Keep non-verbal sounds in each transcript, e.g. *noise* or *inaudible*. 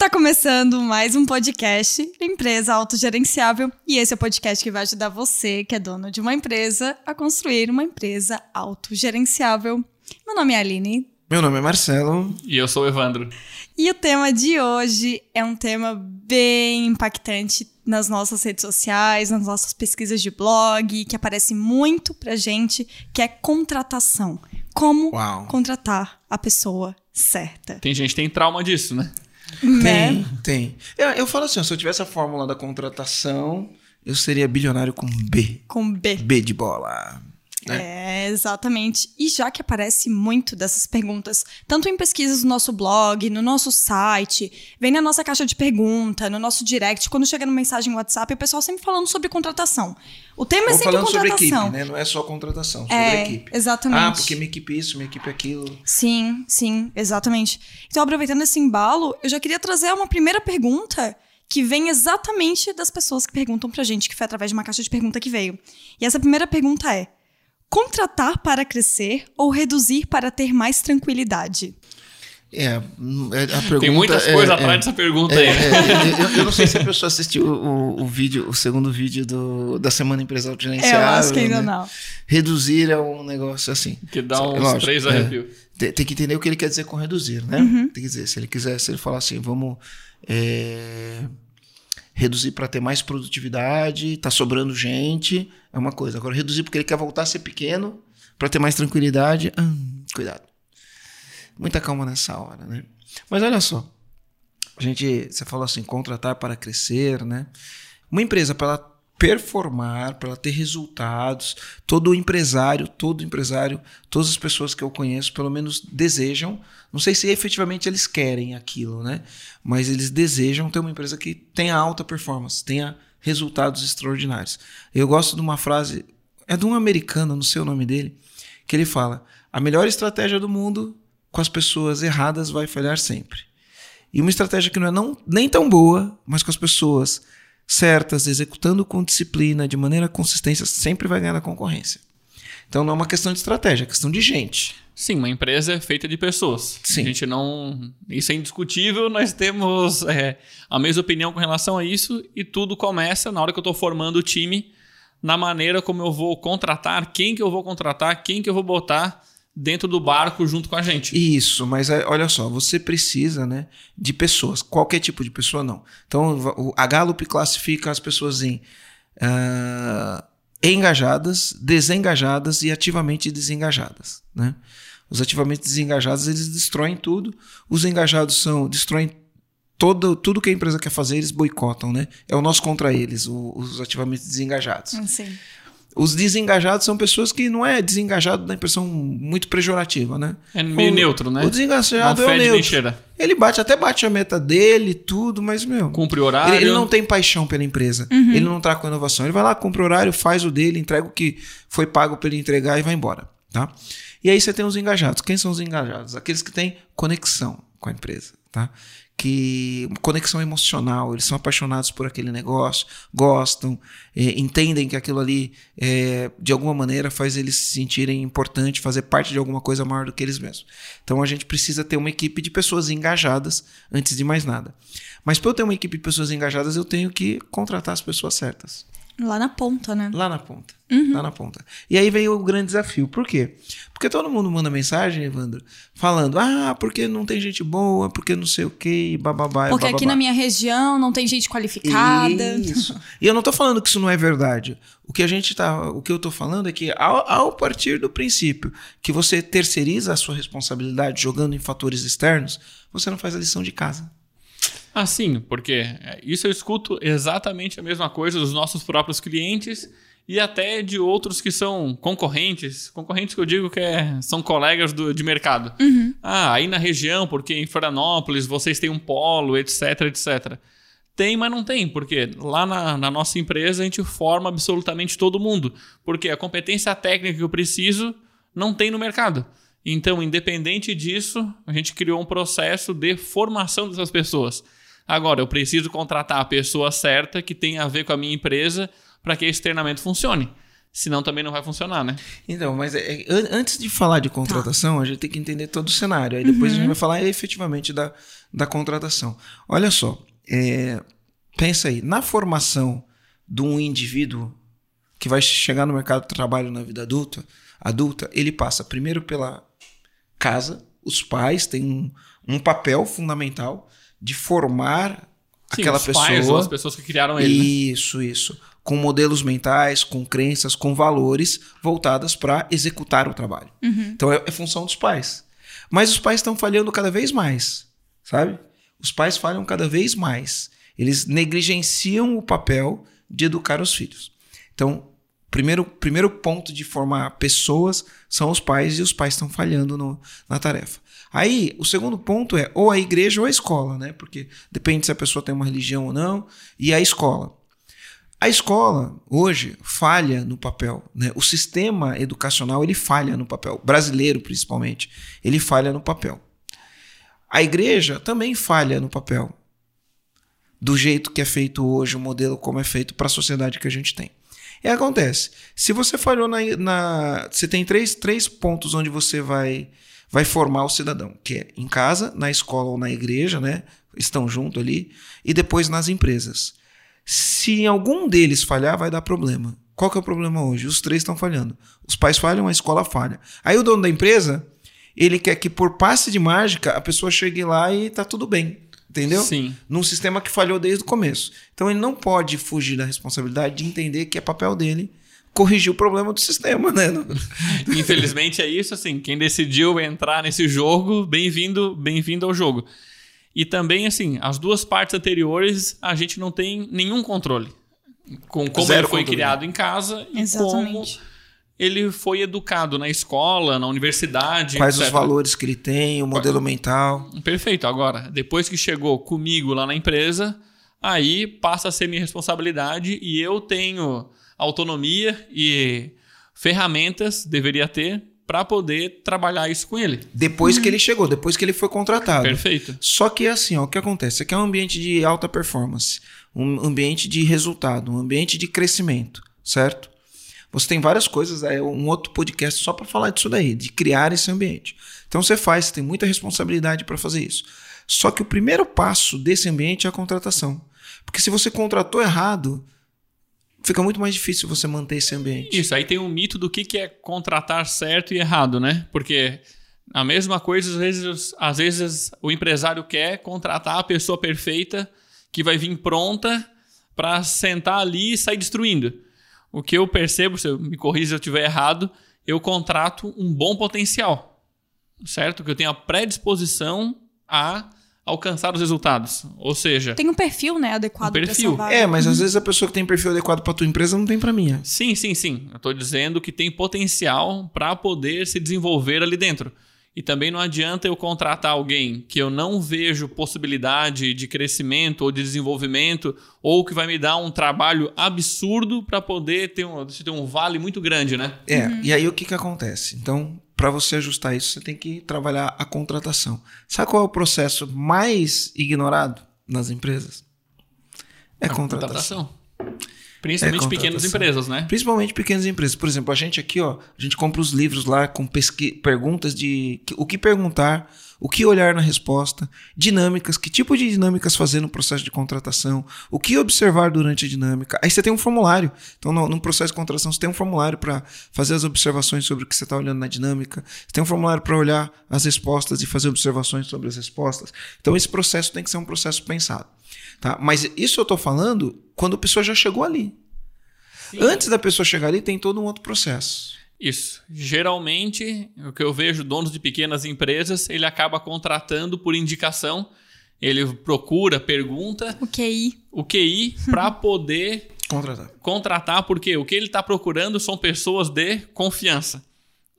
Está começando mais um podcast Empresa Autogerenciável e esse é o podcast que vai ajudar você, que é dono de uma empresa, a construir uma empresa autogerenciável. Meu nome é Aline. Meu nome é Marcelo. E eu sou o Evandro. E o tema de hoje é um tema bem impactante nas nossas redes sociais, nas nossas pesquisas de blog, que aparece muito pra gente, que é contratação. Como Uau. contratar a pessoa certa. Tem gente que tem trauma disso, né? Né? Tem, tem. Eu, eu falo assim, ó, se eu tivesse a fórmula da contratação, eu seria bilionário com B. Com B. B de bola. Né? É, exatamente. E já que aparece muito dessas perguntas, tanto em pesquisas no nosso blog, no nosso site, vem na nossa caixa de pergunta, no nosso direct, quando chega no mensagem no WhatsApp, o pessoal sempre falando sobre contratação. O tema é sempre falando sobre contratação. equipe, né? Não é só contratação, sobre É, equipe. exatamente. Ah, porque minha equipe isso, minha equipe aquilo. Sim, sim, exatamente. Então, aproveitando esse embalo, eu já queria trazer uma primeira pergunta que vem exatamente das pessoas que perguntam pra gente, que foi através de uma caixa de pergunta que veio. E essa primeira pergunta é: contratar para crescer ou reduzir para ter mais tranquilidade? É, é, a pergunta Tem muitas é- coisas é- atrás dessa pergunta é, aí. é, eu, eu não sei se a pessoa assistiu o, o, vídeo, o segundo vídeo do, da Semana Empresarial É, eu Gerenciável. acho que ainda né? não. Reduzir é um negócio assim. Que dá uns Lógico, três é. arrepios. Tem, tem que entender o que ele quer dizer com reduzir, né? Uhum. Tem que dizer, se ele quiser, se ele falar assim, vamos é, reduzir para ter mais produtividade, tá sobrando gente, é uma coisa. Agora, reduzir porque ele quer voltar a ser pequeno, para ter mais tranquilidade, hum, cuidado. Muita calma nessa hora, né? Mas olha só, a gente, você falou assim, contratar para crescer, né? Uma empresa para ela performar, para ela ter resultados, todo empresário, todo empresário, todas as pessoas que eu conheço, pelo menos desejam, não sei se efetivamente eles querem aquilo, né? Mas eles desejam ter uma empresa que tenha alta performance, tenha resultados extraordinários. Eu gosto de uma frase, é de um americano, não sei o nome dele, que ele fala: "A melhor estratégia do mundo com as pessoas erradas vai falhar sempre". E uma estratégia que não é não, nem tão boa, mas com as pessoas certas, executando com disciplina, de maneira consistente, sempre vai ganhar na concorrência. Então não é uma questão de estratégia, é questão de gente. Sim, uma empresa é feita de pessoas. Sim. A gente não. Isso é indiscutível, *laughs* nós temos é, a mesma opinião com relação a isso, e tudo começa na hora que eu estou formando o time, na maneira como eu vou contratar, quem que eu vou contratar, quem que eu vou botar dentro do barco junto com a gente. Isso, mas é, olha só, você precisa né, de pessoas, qualquer tipo de pessoa não. Então a Gallup classifica as pessoas em ah, engajadas, desengajadas e ativamente desengajadas. Né? Os ativamente desengajados eles destroem tudo, os engajados são destroem todo, tudo que a empresa quer fazer, eles boicotam, né? É o nosso contra eles, os ativamente desengajados. Sim. Os desengajados são pessoas que não é desengajado da impressão muito pejorativa, né? É meio O- neutro, né? O desengajado Não é o neutro. cheira. Ele bate, até bate a meta dele, tudo, mas, meu. Cumpre o horário. Ele, ele não tem paixão pela empresa. Ele não tá com inovação. Ele vai lá, cumpre o horário, faz o dele, entrega o que foi pago para ele entregar e vai embora. Tá? E aí você tem os engajados. Quem são os engajados? Aqueles que têm conexão com a empresa. Tá? Que conexão emocional, eles são apaixonados por aquele negócio, gostam, eh, entendem que aquilo ali eh, de alguma maneira faz eles se sentirem importante, fazer parte de alguma coisa maior do que eles mesmos. Então a gente precisa ter uma equipe de pessoas engajadas antes de mais nada. Mas para eu ter uma equipe de pessoas engajadas, eu tenho que contratar as pessoas certas. Lá na ponta, né? Lá na ponta. Lá na ponta. E aí veio o grande desafio. Por quê? Porque todo mundo manda mensagem, Evandro, falando: ah, porque não tem gente boa, porque não sei o quê, e bababá. Porque aqui bababá." na minha região não tem gente qualificada. Isso. *laughs* E eu não tô falando que isso não é verdade. O que a gente tá, o que eu tô falando é que ao, ao partir do princípio que você terceiriza a sua responsabilidade jogando em fatores externos, você não faz a lição de casa. Ah, sim, porque é, isso eu escuto exatamente a mesma coisa dos nossos próprios clientes e até de outros que são concorrentes. Concorrentes que eu digo que é- são colegas do- de mercado. Ah, aí na região, porque em Florianópolis vocês têm um polo, etc, etc. Tem, mas não tem, porque lá na, na nossa empresa a gente forma absolutamente todo mundo. Porque a competência técnica que eu preciso não tem no mercado. Então, independente disso, a gente criou um processo de formação dessas pessoas. Agora, eu preciso contratar a pessoa certa que tenha a ver com a minha empresa para que esse treinamento funcione. senão também não vai funcionar, né? Então, mas é, é, an- antes de falar de contratação, a gente tem que entender todo o cenário. Aí depois a gente vai falar efetivamente da, da contratação. Olha só, é, pensa aí, na formação de um indivíduo que vai chegar no mercado de trabalho na vida adulta, adulta, ele passa primeiro pela casa, os pais têm um, um papel fundamental de formar Sim, aquela pessoa. pais ou as pessoas que criaram ele. né? Isso, isso. Com modelos mentais, com crenças, com valores voltadas para executar o trabalho. Então é, é função dos pais. Mas os pais estão falhando cada vez mais, sabe? Os pais falham cada vez mais. Eles negligenciam o papel de educar os filhos. Então, primeiro, primeiro ponto de formar pessoas são os pais e os pais estão falhando no- na tarefa. Aí, o segundo ponto é ou a igreja ou a escola, né? Porque depende se a pessoa tem uma religião ou não, e a escola. A escola hoje falha no papel, né? O sistema educacional ele falha no papel, brasileiro principalmente, ele falha no papel. A igreja também falha no papel, do jeito que é feito hoje, o modelo como é feito para a sociedade que a gente tem. E acontece, se você falhou na, na você tem três, três pontos onde você vai vai formar o cidadão, que é em casa, na escola ou na igreja, né? Estão junto ali, e depois nas empresas. Se algum deles falhar, vai dar problema. Qual que é o problema hoje? Os três estão falhando. Os pais falham, a escola falha. Aí o dono da empresa, ele quer que por passe de mágica a pessoa chegue lá e tá tudo bem. Entendeu? Sim. Num sistema que falhou desde o começo. Então ele não pode fugir da responsabilidade de entender que é papel dele corrigir o problema do sistema, né? *laughs* Infelizmente é isso, assim, quem decidiu entrar nesse jogo, bem-vindo, bem-vindo ao jogo. E também, assim, as duas partes anteriores, a gente não tem nenhum controle. Com como Zero ele foi controle. criado em casa e como Exatamente. ele foi educado na escola, na universidade. Quais os etc. valores que ele tem, o modelo mental. Perfeito. Agora, depois que chegou comigo lá na empresa, aí passa a ser minha responsabilidade e eu tenho autonomia e ferramentas, deveria ter, para poder trabalhar isso com ele. Depois que ele chegou, depois que ele foi contratado. Perfeito. Só que assim, ó, o que acontece? Aqui é um ambiente de alta performance, um ambiente de resultado, um ambiente de crescimento, certo? Você tem várias coisas, é um outro podcast só para falar disso daí, de criar esse ambiente. Então você faz, você tem muita responsabilidade para fazer isso. Só que o primeiro passo desse ambiente é a contratação. Porque se você contratou errado, fica muito mais difícil você manter esse ambiente. Isso, aí tem um mito do que, que é contratar certo e errado, né? Porque a mesma coisa, às vezes, às vezes o empresário quer contratar a pessoa perfeita que vai vir pronta para sentar ali e sair destruindo. O que eu percebo, se eu me corrija se eu estiver errado, eu contrato um bom potencial, certo? Que eu tenho a predisposição a alcançar os resultados. Ou seja, Tem um perfil, né, adequado Um perfil. essa vaga. É, mas às vezes a pessoa que tem perfil adequado para tua empresa não tem para minha. Sim, sim, sim. Eu estou dizendo que tem potencial para poder se desenvolver ali dentro. E também não adianta eu contratar alguém que eu não vejo possibilidade de crescimento ou de desenvolvimento, ou que vai me dar um trabalho absurdo para poder ter um, ter um vale muito grande, né? É, e aí o que, que acontece? Então, para você ajustar isso, você tem que trabalhar a contratação. Sabe qual é o processo mais ignorado nas empresas? É a contratação. Principalmente É pequenas contratação. empresas, né? Principalmente pequenas empresas. Por exemplo, a gente aqui, ó, a gente compra os livros lá com pesqui- perguntas de o que perguntar, o que olhar na resposta, dinâmicas, que tipo de dinâmicas fazer no processo de contratação, o que observar durante a dinâmica. Aí você tem um formulário. Então, no, no processo de contratação, você tem um formulário para fazer as observações sobre o que você está olhando na dinâmica. Você tem um formulário para olhar as respostas e fazer observações sobre as respostas. Então, esse processo tem que ser um processo pensado. Tá? Mas isso eu estou falando quando a pessoa já chegou ali. Antes da pessoa chegar ali, tem todo um outro processo. Isso. Geralmente, o que eu vejo, donos de pequenas empresas, ele acaba contratando por indicação. Ele procura, pergunta O QI. o QI para *laughs* poder Contratar. contratar, porque o que ele está procurando são pessoas de confiança.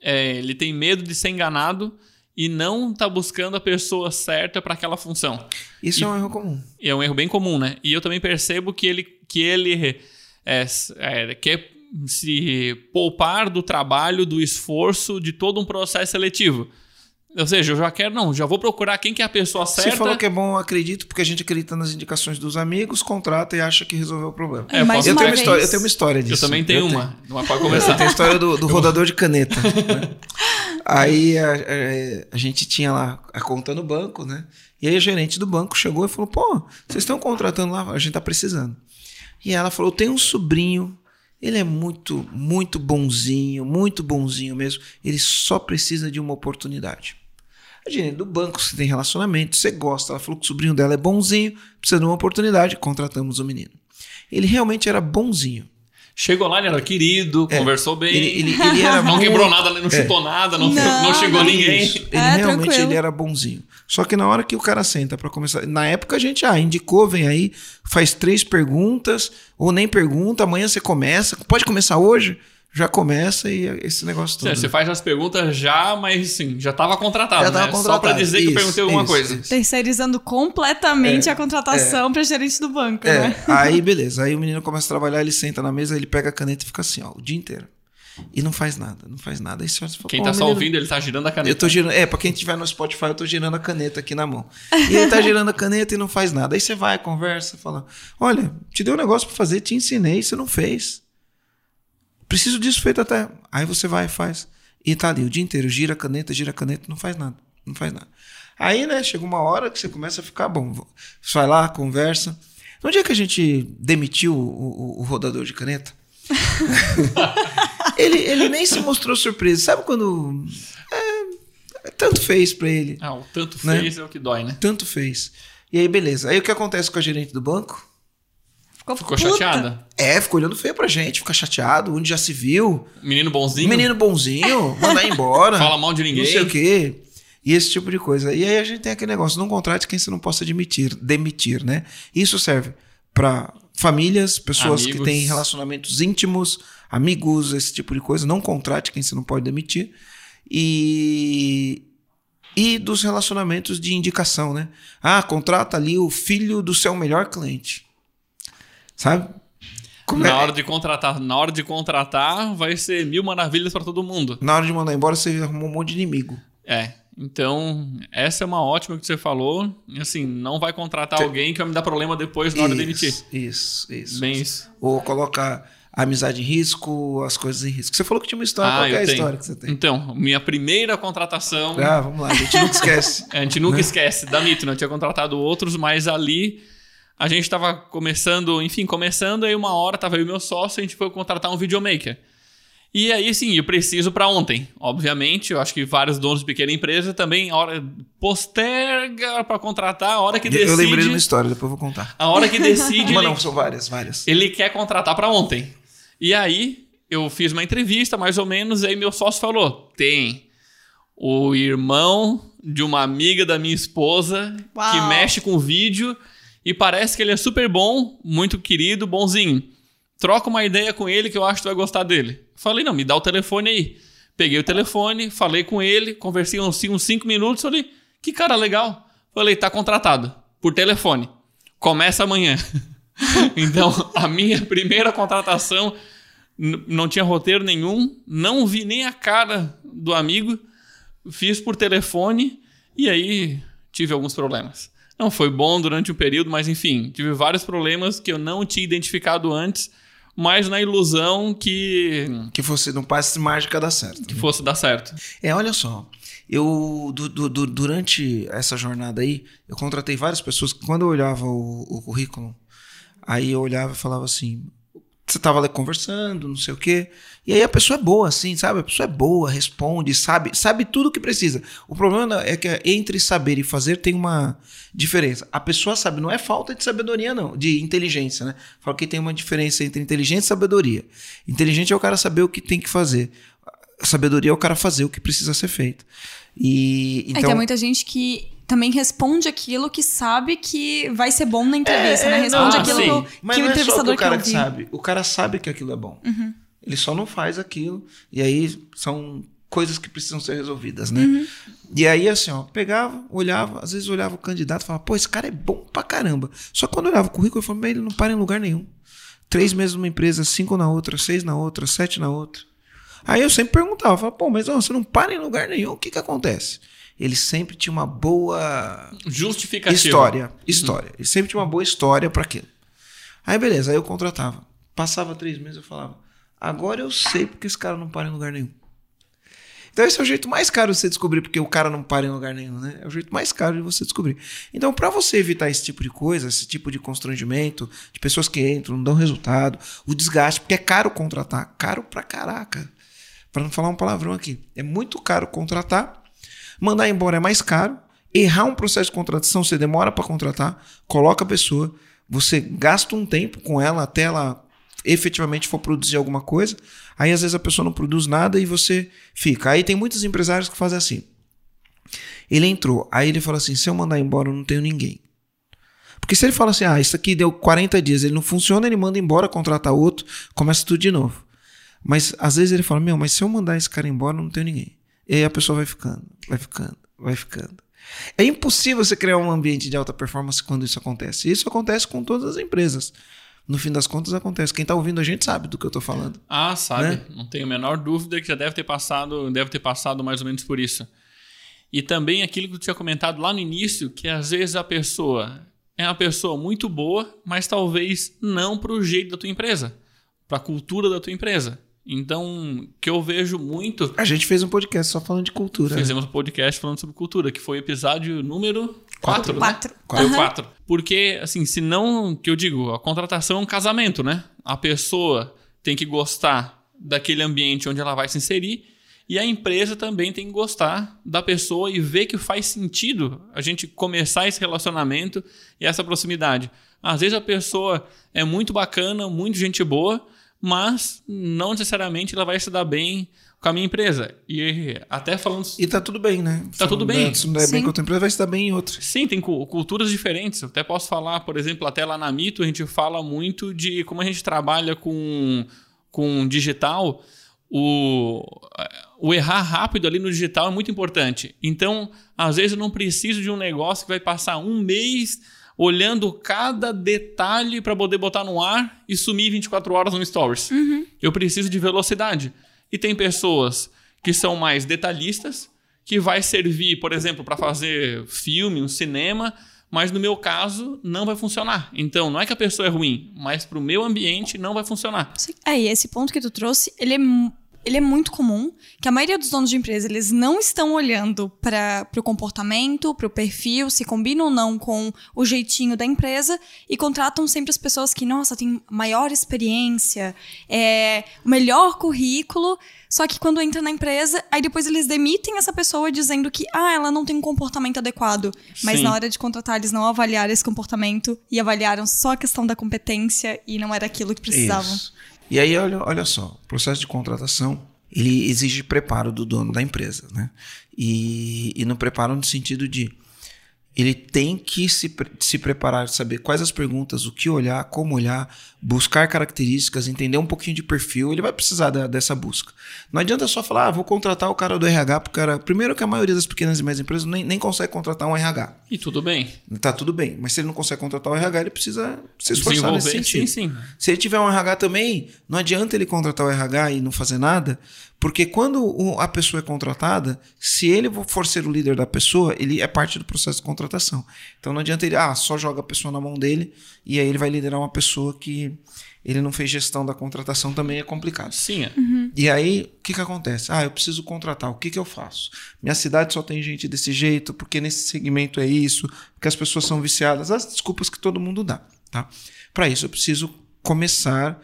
É, ele tem medo de ser enganado e não está buscando a pessoa certa para aquela função. Isso E- é um erro comum. E é um erro bem comum, né? E eu também percebo que ele, que ele é, é, quer se poupar do trabalho, do esforço, de todo um processo seletivo. Ou seja, eu já quero, não, já vou procurar quem que é a pessoa certa. Você falou que é bom, eu acredito, porque a gente acredita nas indicações dos amigos, contrata e acha que resolveu o problema. É, eu posso- Eu uma tenho, uma história, eu tenho uma história disso. Eu também tenho Eu uma. Uma pode Eu começar. tenho a história do, do rodador de caneta. né? *laughs* Aí a, a- a gente tinha lá a conta no banco, né? E aí a gerente do banco chegou e falou: pô, vocês estão contratando lá, a gente tá precisando. E ela falou: tem um sobrinho, ele é muito, muito bonzinho, muito bonzinho mesmo. Ele só precisa de uma oportunidade. A gerente do banco, você tem relacionamento, você gosta. Ela falou que o sobrinho dela é bonzinho, precisa de uma oportunidade, contratamos o menino. Ele realmente era bonzinho. Chegou lá, ele era querido, conversou bem. É. Ele, ele, ele era *laughs* não muito- quebrou nada, não chutou nada, não, Não, não xingou não. ninguém. Isso. Ele É, realmente tranquilo. ele era bonzinho. Só que na hora que o cara senta pra começar. Na época a gente, ah, indicou, vem aí, faz três perguntas, ou nem pergunta, amanhã você começa. Pode começar hoje? Já começa e esse negócio todo. É, Você faz as perguntas já, mas sim, já estava contratado, Já tava né? Só contratado. pra dizer que eu Isso, perguntei alguma isso, coisa. isso. Terceirizando completamente a contratação pra gerente do banco, É, né? aí *laughs* beleza. Aí o menino começa a trabalhar, ele senta na mesa, ele pega a caneta e fica assim, ó, o dia inteiro. E não faz nada, não faz nada. Aí você fala, Quem tá o só menino- ouvindo, ele tá girando a caneta. Eu tô girando. É, pra quem estiver no Spotify, eu tô girando a caneta aqui na mão. E ele tá *laughs* girando a caneta e não faz nada. Aí você vai, conversa, fala: Olha, te dei um negócio pra fazer, te ensinei, você não fez. Preciso disso feito até. Aí você vai e faz. E tá ali o dia inteiro, gira a caneta, gira a caneta, não faz nada. Não faz nada. Aí, né, chega uma hora que você começa a ficar bom. Você vai lá, conversa. No dia que a gente demitiu o, o- o rodador de caneta, *laughs* ele, ele nem se mostrou surpreso. Sabe quando. é, tanto fez pra ele. Ah, o tanto Né? fez é o que dói, né? Tanto fez. E aí, beleza. Aí o que acontece com a gerente do banco? Ficou puta. chateada. É, ficou olhando feio pra gente, fica chateado, onde já se viu. Menino bonzinho. Menino bonzinho, *laughs* mandar embora. Fala mal de ninguém. Não sei o quê. E esse tipo de coisa. E aí a gente tem aquele negócio, não contrate quem você não possa admitir, demitir, né? Isso serve pra famílias, pessoas que Amigos. têm relacionamentos íntimos, amigos, esse tipo de coisa. Não contrate quem você não pode demitir. E e dos relacionamentos de indicação, né? Ah, contrata ali o filho do seu melhor cliente. Sabe? Como Na é- hora de contratar, na hora de contratar, vai ser mil maravilhas pra todo mundo. Na hora de mandar embora, você arrumou um monte de inimigo. É. Então, essa é uma ótima que você falou. Assim, não vai contratar alguém que vai me dar problema depois na hora de demitir. Isso, isso, isso. Bem isso. Ou colocar a amizade em risco, as coisas em risco. Você falou que tinha uma história. Qual que é a Ah, história que você tem? Então, minha primeira contratação. Ah, vamos lá, a gente nunca esquece. *laughs* A gente nunca Né? esquece da Mito, né? Eu tinha contratado outros, mas ali a gente tava começando, enfim, começando, aí uma hora tava eu e meu sócio, a gente foi contratar um videomaker. E aí, sim, eu preciso para ontem. Obviamente, eu acho que vários donos de pequena empresa também, a hora posterga para contratar, a hora que decide. Eu lembrei de uma história, depois eu vou contar. A hora que decide, *laughs* ele, não, são várias, várias. ele quer contratar para ontem. E aí, eu fiz uma entrevista, mais ou menos, e aí meu sócio falou: tem o irmão de uma amiga da minha esposa Uau. que mexe com vídeo e parece que ele é super bom, muito querido, bonzinho. Troca uma ideia com ele que eu acho que tu vai gostar dele. Falei, não, me dá o telefone aí. Peguei o telefone, falei com ele, conversei uns, uns cinco minutos, falei, que cara legal. Falei, tá contratado, por telefone. Começa amanhã. *laughs* então, a minha primeira contratação não tinha roteiro nenhum, não vi nem a cara do amigo, fiz por telefone e aí tive alguns problemas. Não foi bom durante um período, mas enfim, tive vários problemas que eu não tinha identificado antes, mas na ilusão que, Que você não passe mágica dá certo. que fosse dar certo. É, olha só. Eu, du- du- du- durante essa jornada aí, eu contratei várias pessoas que quando eu olhava o, o currículo, aí eu olhava e falava assim, você tava lá conversando, não sei o quê, e aí a pessoa é boa, assim, sabe? A pessoa é boa, responde, sabe, sabe tudo o que precisa. O problema é que entre saber e fazer tem uma diferença. A pessoa sabe, não é falta de sabedoria, não, de inteligência, né? Falo que tem uma diferença entre inteligência e sabedoria. Inteligente é o cara saber o que tem que fazer. Sabedoria é o cara fazer o que precisa ser feito. E É então tem muita gente que também responde aquilo que sabe que vai ser bom na entrevista, É, né? é, Responde não, aquilo sim. que, o- Mas que o não é que entrevistador o cara que sabe. O cara sabe que aquilo é bom. Ele só não faz aquilo. E aí são coisas que precisam ser resolvidas, né? E aí, assim, ó, pegava, olhava, às vezes olhava o candidato e falava, pô, esse cara é bom pra caramba. Só que quando olhava o currículo, eu falava, ele não para em lugar nenhum. Três meses numa empresa, cinco na outra, seis na outra, sete na outra. Aí eu sempre perguntava, falava, pô, mas ó, você não para em lugar nenhum, o que que acontece? Ele sempre tinha uma boa Justificativa. história. História. Ele sempre tinha uma boa história para aquilo. Aí beleza, aí eu contratava. Passava três meses eu falava, agora eu sei porque esse cara não para em lugar nenhum. Então esse é o jeito mais caro de você descobrir porque o cara não para em lugar nenhum, né? É o jeito mais caro de você descobrir. Então para você evitar esse tipo de coisa, esse tipo de constrangimento, de pessoas que entram, não dão resultado, o desgaste, porque é caro contratar, caro pra caraca. Para não falar um palavrão aqui, é muito caro contratar, mandar embora é mais caro, errar um processo de contratação, você demora para contratar, coloca a pessoa, você gasta um tempo com ela até ela efetivamente for produzir alguma coisa, aí às vezes a pessoa não produz nada e você fica. Aí tem muitos empresários que fazem assim. Ele entrou, aí ele fala assim: se eu mandar embora, eu não tenho ninguém. Porque se ele fala assim, ah, isso aqui deu 40 dias, ele não funciona, ele manda embora, contrata outro, começa tudo de novo. Mas às vezes ele fala, meu, mas se eu mandar esse cara embora, eu não tenho ninguém. E aí a pessoa vai ficando, vai ficando, vai ficando. É impossível você criar um ambiente de alta performance quando isso acontece. Isso acontece com todas as empresas. No fim das contas, acontece. Quem está ouvindo a gente sabe do que eu estou falando. Ah, sabe. Né? Não tenho a menor dúvida que já deve ter passado, deve ter passado mais ou menos por isso. E também aquilo que eu tinha comentado lá no início, que às vezes a pessoa é uma pessoa muito boa, mas talvez não para o jeito da tua empresa, para a cultura da tua empresa. Então, que eu vejo muito. A gente fez um podcast só falando de cultura. né? Fizemos um podcast falando sobre cultura, que foi o episódio número 4, né? Quatro. Foi o Aham. 4. Porque, assim, se não, que eu digo, a contratação é um casamento, né? A pessoa tem que gostar daquele ambiente onde ela vai se inserir e a empresa também tem que gostar da pessoa e ver que faz sentido a gente começar esse relacionamento e essa proximidade. Às vezes a pessoa é muito bacana, muito gente boa, mas não necessariamente ela vai se dar bem com a minha empresa. E até falando E tá tudo bem, né? Tá tudo bem. Se não der bem Sim. com outra empresa, vai se dar bem em outra. Sim, tem cu- culturas diferentes. Eu até posso falar, por exemplo, até lá na Mito, a gente fala muito de como a gente trabalha com, com digital. O, o errar rápido ali no digital é muito importante. Então, às vezes, eu não preciso de um negócio que vai passar um mês olhando cada detalhe para poder botar no ar e sumir 24 horas no Stories. Eu preciso de velocidade. E tem pessoas que são mais detalhistas, que vai servir, por exemplo, para fazer filme, um cinema, mas no meu caso não vai funcionar. Então, não é que a pessoa é ruim, mas para o meu ambiente não vai funcionar. Sim. É, e esse ponto que tu trouxe, ele é, ele é muito comum, que a maioria dos donos de empresa, eles não estão olhando para o comportamento, para o perfil, se combina ou não com o jeitinho da empresa e contratam sempre as pessoas que, nossa, tem maior experiência, é, o melhor currículo, só que quando entra na empresa, aí depois eles demitem essa pessoa dizendo que, ah, ela não tem um comportamento adequado. Mas Sim. na hora de contratar, eles não avaliaram esse comportamento e avaliaram só a questão da competência e não era aquilo que precisavam. Isso. E aí, olha, olha só, o processo de contratação, ele exige preparo do dono da empresa, né? E, e no preparo no sentido de ele tem que se, se preparar, saber quais as perguntas, o que olhar, como olhar, buscar características, entender um pouquinho de perfil. Ele vai precisar da- dessa busca. Não adianta só falar, ah, vou contratar o cara do RH, porque cara, primeiro que a maioria das pequenas e médias empresas nem, nem consegue contratar um RH. E tudo bem. Tá tudo bem, mas se ele não consegue contratar o RH, ele precisa se esforçar nesse sentido. sim, sim. Se ele tiver um RH também, não adianta ele contratar o RH e não fazer nada, porque quando a pessoa é contratada, se ele for ser o líder da pessoa, ele é parte do processo de contratação. Então não adianta ele, ah, só joga a pessoa na mão dele e aí ele vai liderar uma pessoa que ele não fez gestão da contratação, também é complicado. Sim, é. E aí, o que, que acontece? Ah, eu preciso contratar. O que, que eu faço? Minha cidade só tem gente desse jeito, porque nesse segmento é isso, porque as pessoas são viciadas. As desculpas que todo mundo dá. Tá? Para isso, eu preciso começar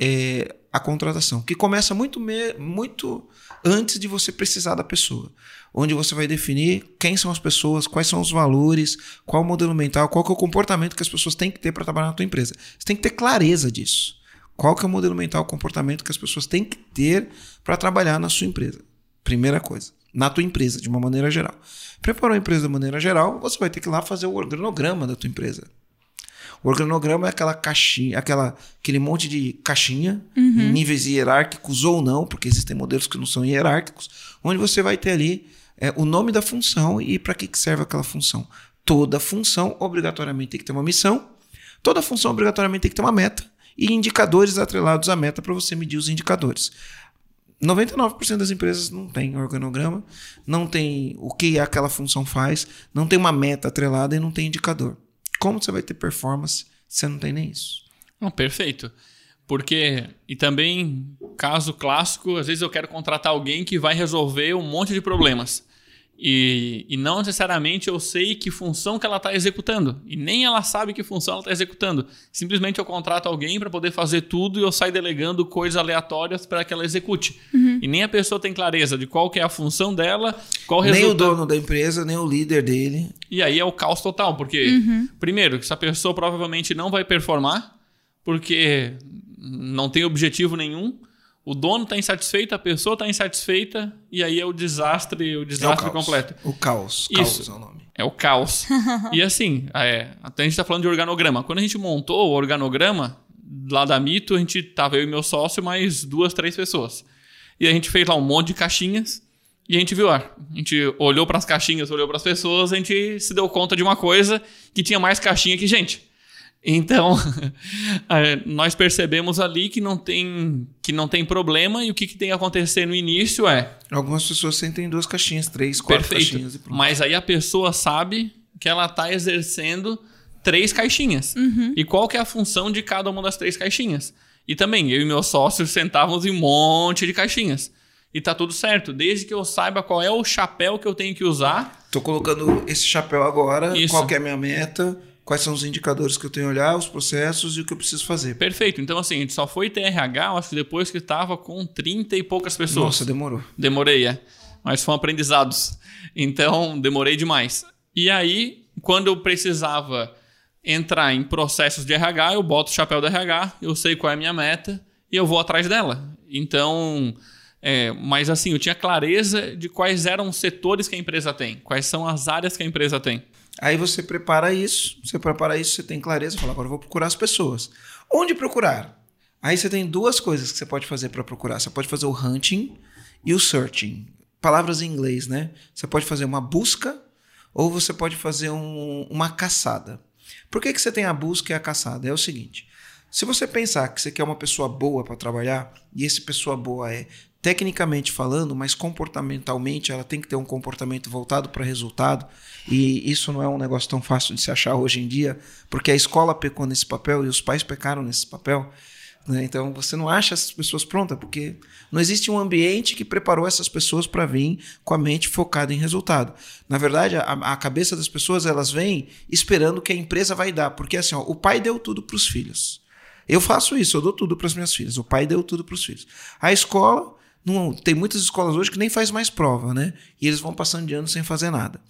é, a contratação, que começa muito, me- muito antes de você precisar da pessoa. Onde você vai definir quem são as pessoas, quais são os valores, qual o modelo mental, qual é o comportamento que as pessoas têm que ter para trabalhar na tua empresa. Você tem que ter clareza disso. Qual que é o modelo mental, o comportamento que as pessoas têm que ter para trabalhar na sua empresa? Primeira coisa, na tua empresa, de uma maneira geral. Preparou a empresa de maneira geral, você vai ter que ir lá fazer o organograma da tua empresa. O organograma é aquela caixinha, aquela, aquele monte de caixinha, em níveis hierárquicos ou não, porque existem modelos que não são hierárquicos, onde você vai ter ali é, o nome da função e para que, que serve aquela função. Toda função obrigatoriamente tem que ter uma missão, toda função obrigatoriamente tem que ter uma meta e indicadores atrelados à meta para você medir os indicadores. 99% das empresas não tem organograma, não tem o que aquela função faz, não tem uma meta atrelada e não tem indicador. Como você vai ter performance se não tem nem isso? Não, perfeito. Porque, e também, caso clássico, às vezes eu quero contratar alguém que vai resolver um monte de problemas. E, e não necessariamente eu sei que função que ela está executando. E nem ela sabe que função ela está executando. Simplesmente eu contrato alguém para poder fazer tudo e eu saio delegando coisas aleatórias para que ela execute. Uhum. E nem a pessoa tem clareza de qual que é a função dela, qual nem resultado. Nem o dono da empresa, nem o líder dele. E aí é o caos total. Porque, uhum. primeiro, essa pessoa provavelmente não vai performar, porque não tem objetivo nenhum o dono está insatisfeito, a pessoa está insatisfeita, e aí é o desastre, o desastre é o completo. O caos. Isso. Caos é o nome. É o caos. *laughs* e assim, é, até a gente está falando de organograma. Quando a gente montou o organograma, lá da Mito, a gente tava eu e meu sócio, mais duas, três pessoas. E a gente fez lá um monte de caixinhas, e a gente viu, ah, a gente olhou para as caixinhas, olhou para as pessoas, a gente se deu conta de uma coisa que tinha mais caixinha que gente. Então, *laughs* nós percebemos ali que não tem, que não tem problema e o que, que tem que acontecer no início é. Algumas pessoas sentem duas caixinhas, três, quatro Perfeito. caixinhas e pronto. Mas aí a pessoa sabe que ela está exercendo três caixinhas. Uhum. E qual que é a função de cada uma das três caixinhas? E também, eu e meus sócios sentávamos em um monte de caixinhas. E tá tudo certo, desde que eu saiba qual é o chapéu que eu tenho que usar. Tô colocando esse chapéu agora, Isso. qual é a minha meta quais são os indicadores que eu tenho que olhar, os processos e o que eu preciso fazer. Perfeito. Então, assim, a gente só foi ter RH, acho que depois que estava com 30 e poucas pessoas. Nossa, demorou. Demorei, é. Mas foram aprendizados. Então, demorei demais. E aí, quando eu precisava entrar em processos de RH, eu boto o chapéu do RH, eu sei qual é a minha meta e eu vou atrás dela. Então, é, mas assim, eu tinha clareza de quais eram os setores que a empresa tem, quais são as áreas que a empresa tem. Aí você prepara isso, você prepara isso, você tem clareza, fala, agora eu vou procurar as pessoas. Onde procurar? Aí você tem duas coisas que você pode fazer para procurar. Você pode fazer o hunting e o searching. Palavras em inglês, né? Você pode fazer uma busca ou você pode fazer um, uma caçada. Por que, que você tem a busca e a caçada? É o seguinte: se você pensar que você quer uma pessoa boa para trabalhar, e essa pessoa boa é tecnicamente falando, mas comportamentalmente ela tem que ter um comportamento voltado para resultado. E isso não é um negócio tão fácil de se achar hoje em dia, porque a escola pecou nesse papel e os pais pecaram nesse papel. Né? Então você não acha essas pessoas prontas, porque não existe um ambiente que preparou essas pessoas para vir com a mente focada em resultado. Na verdade, a, a, cabeça das pessoas elas vêm esperando que a empresa vai dar, porque assim, ó, o pai deu tudo para os filhos. Eu faço isso, eu dou tudo para as minhas filhas. O pai deu tudo para os filhos. A escola não, tem muitas escolas hoje que nem faz mais prova, né? E eles vão passando de ano sem fazer nada.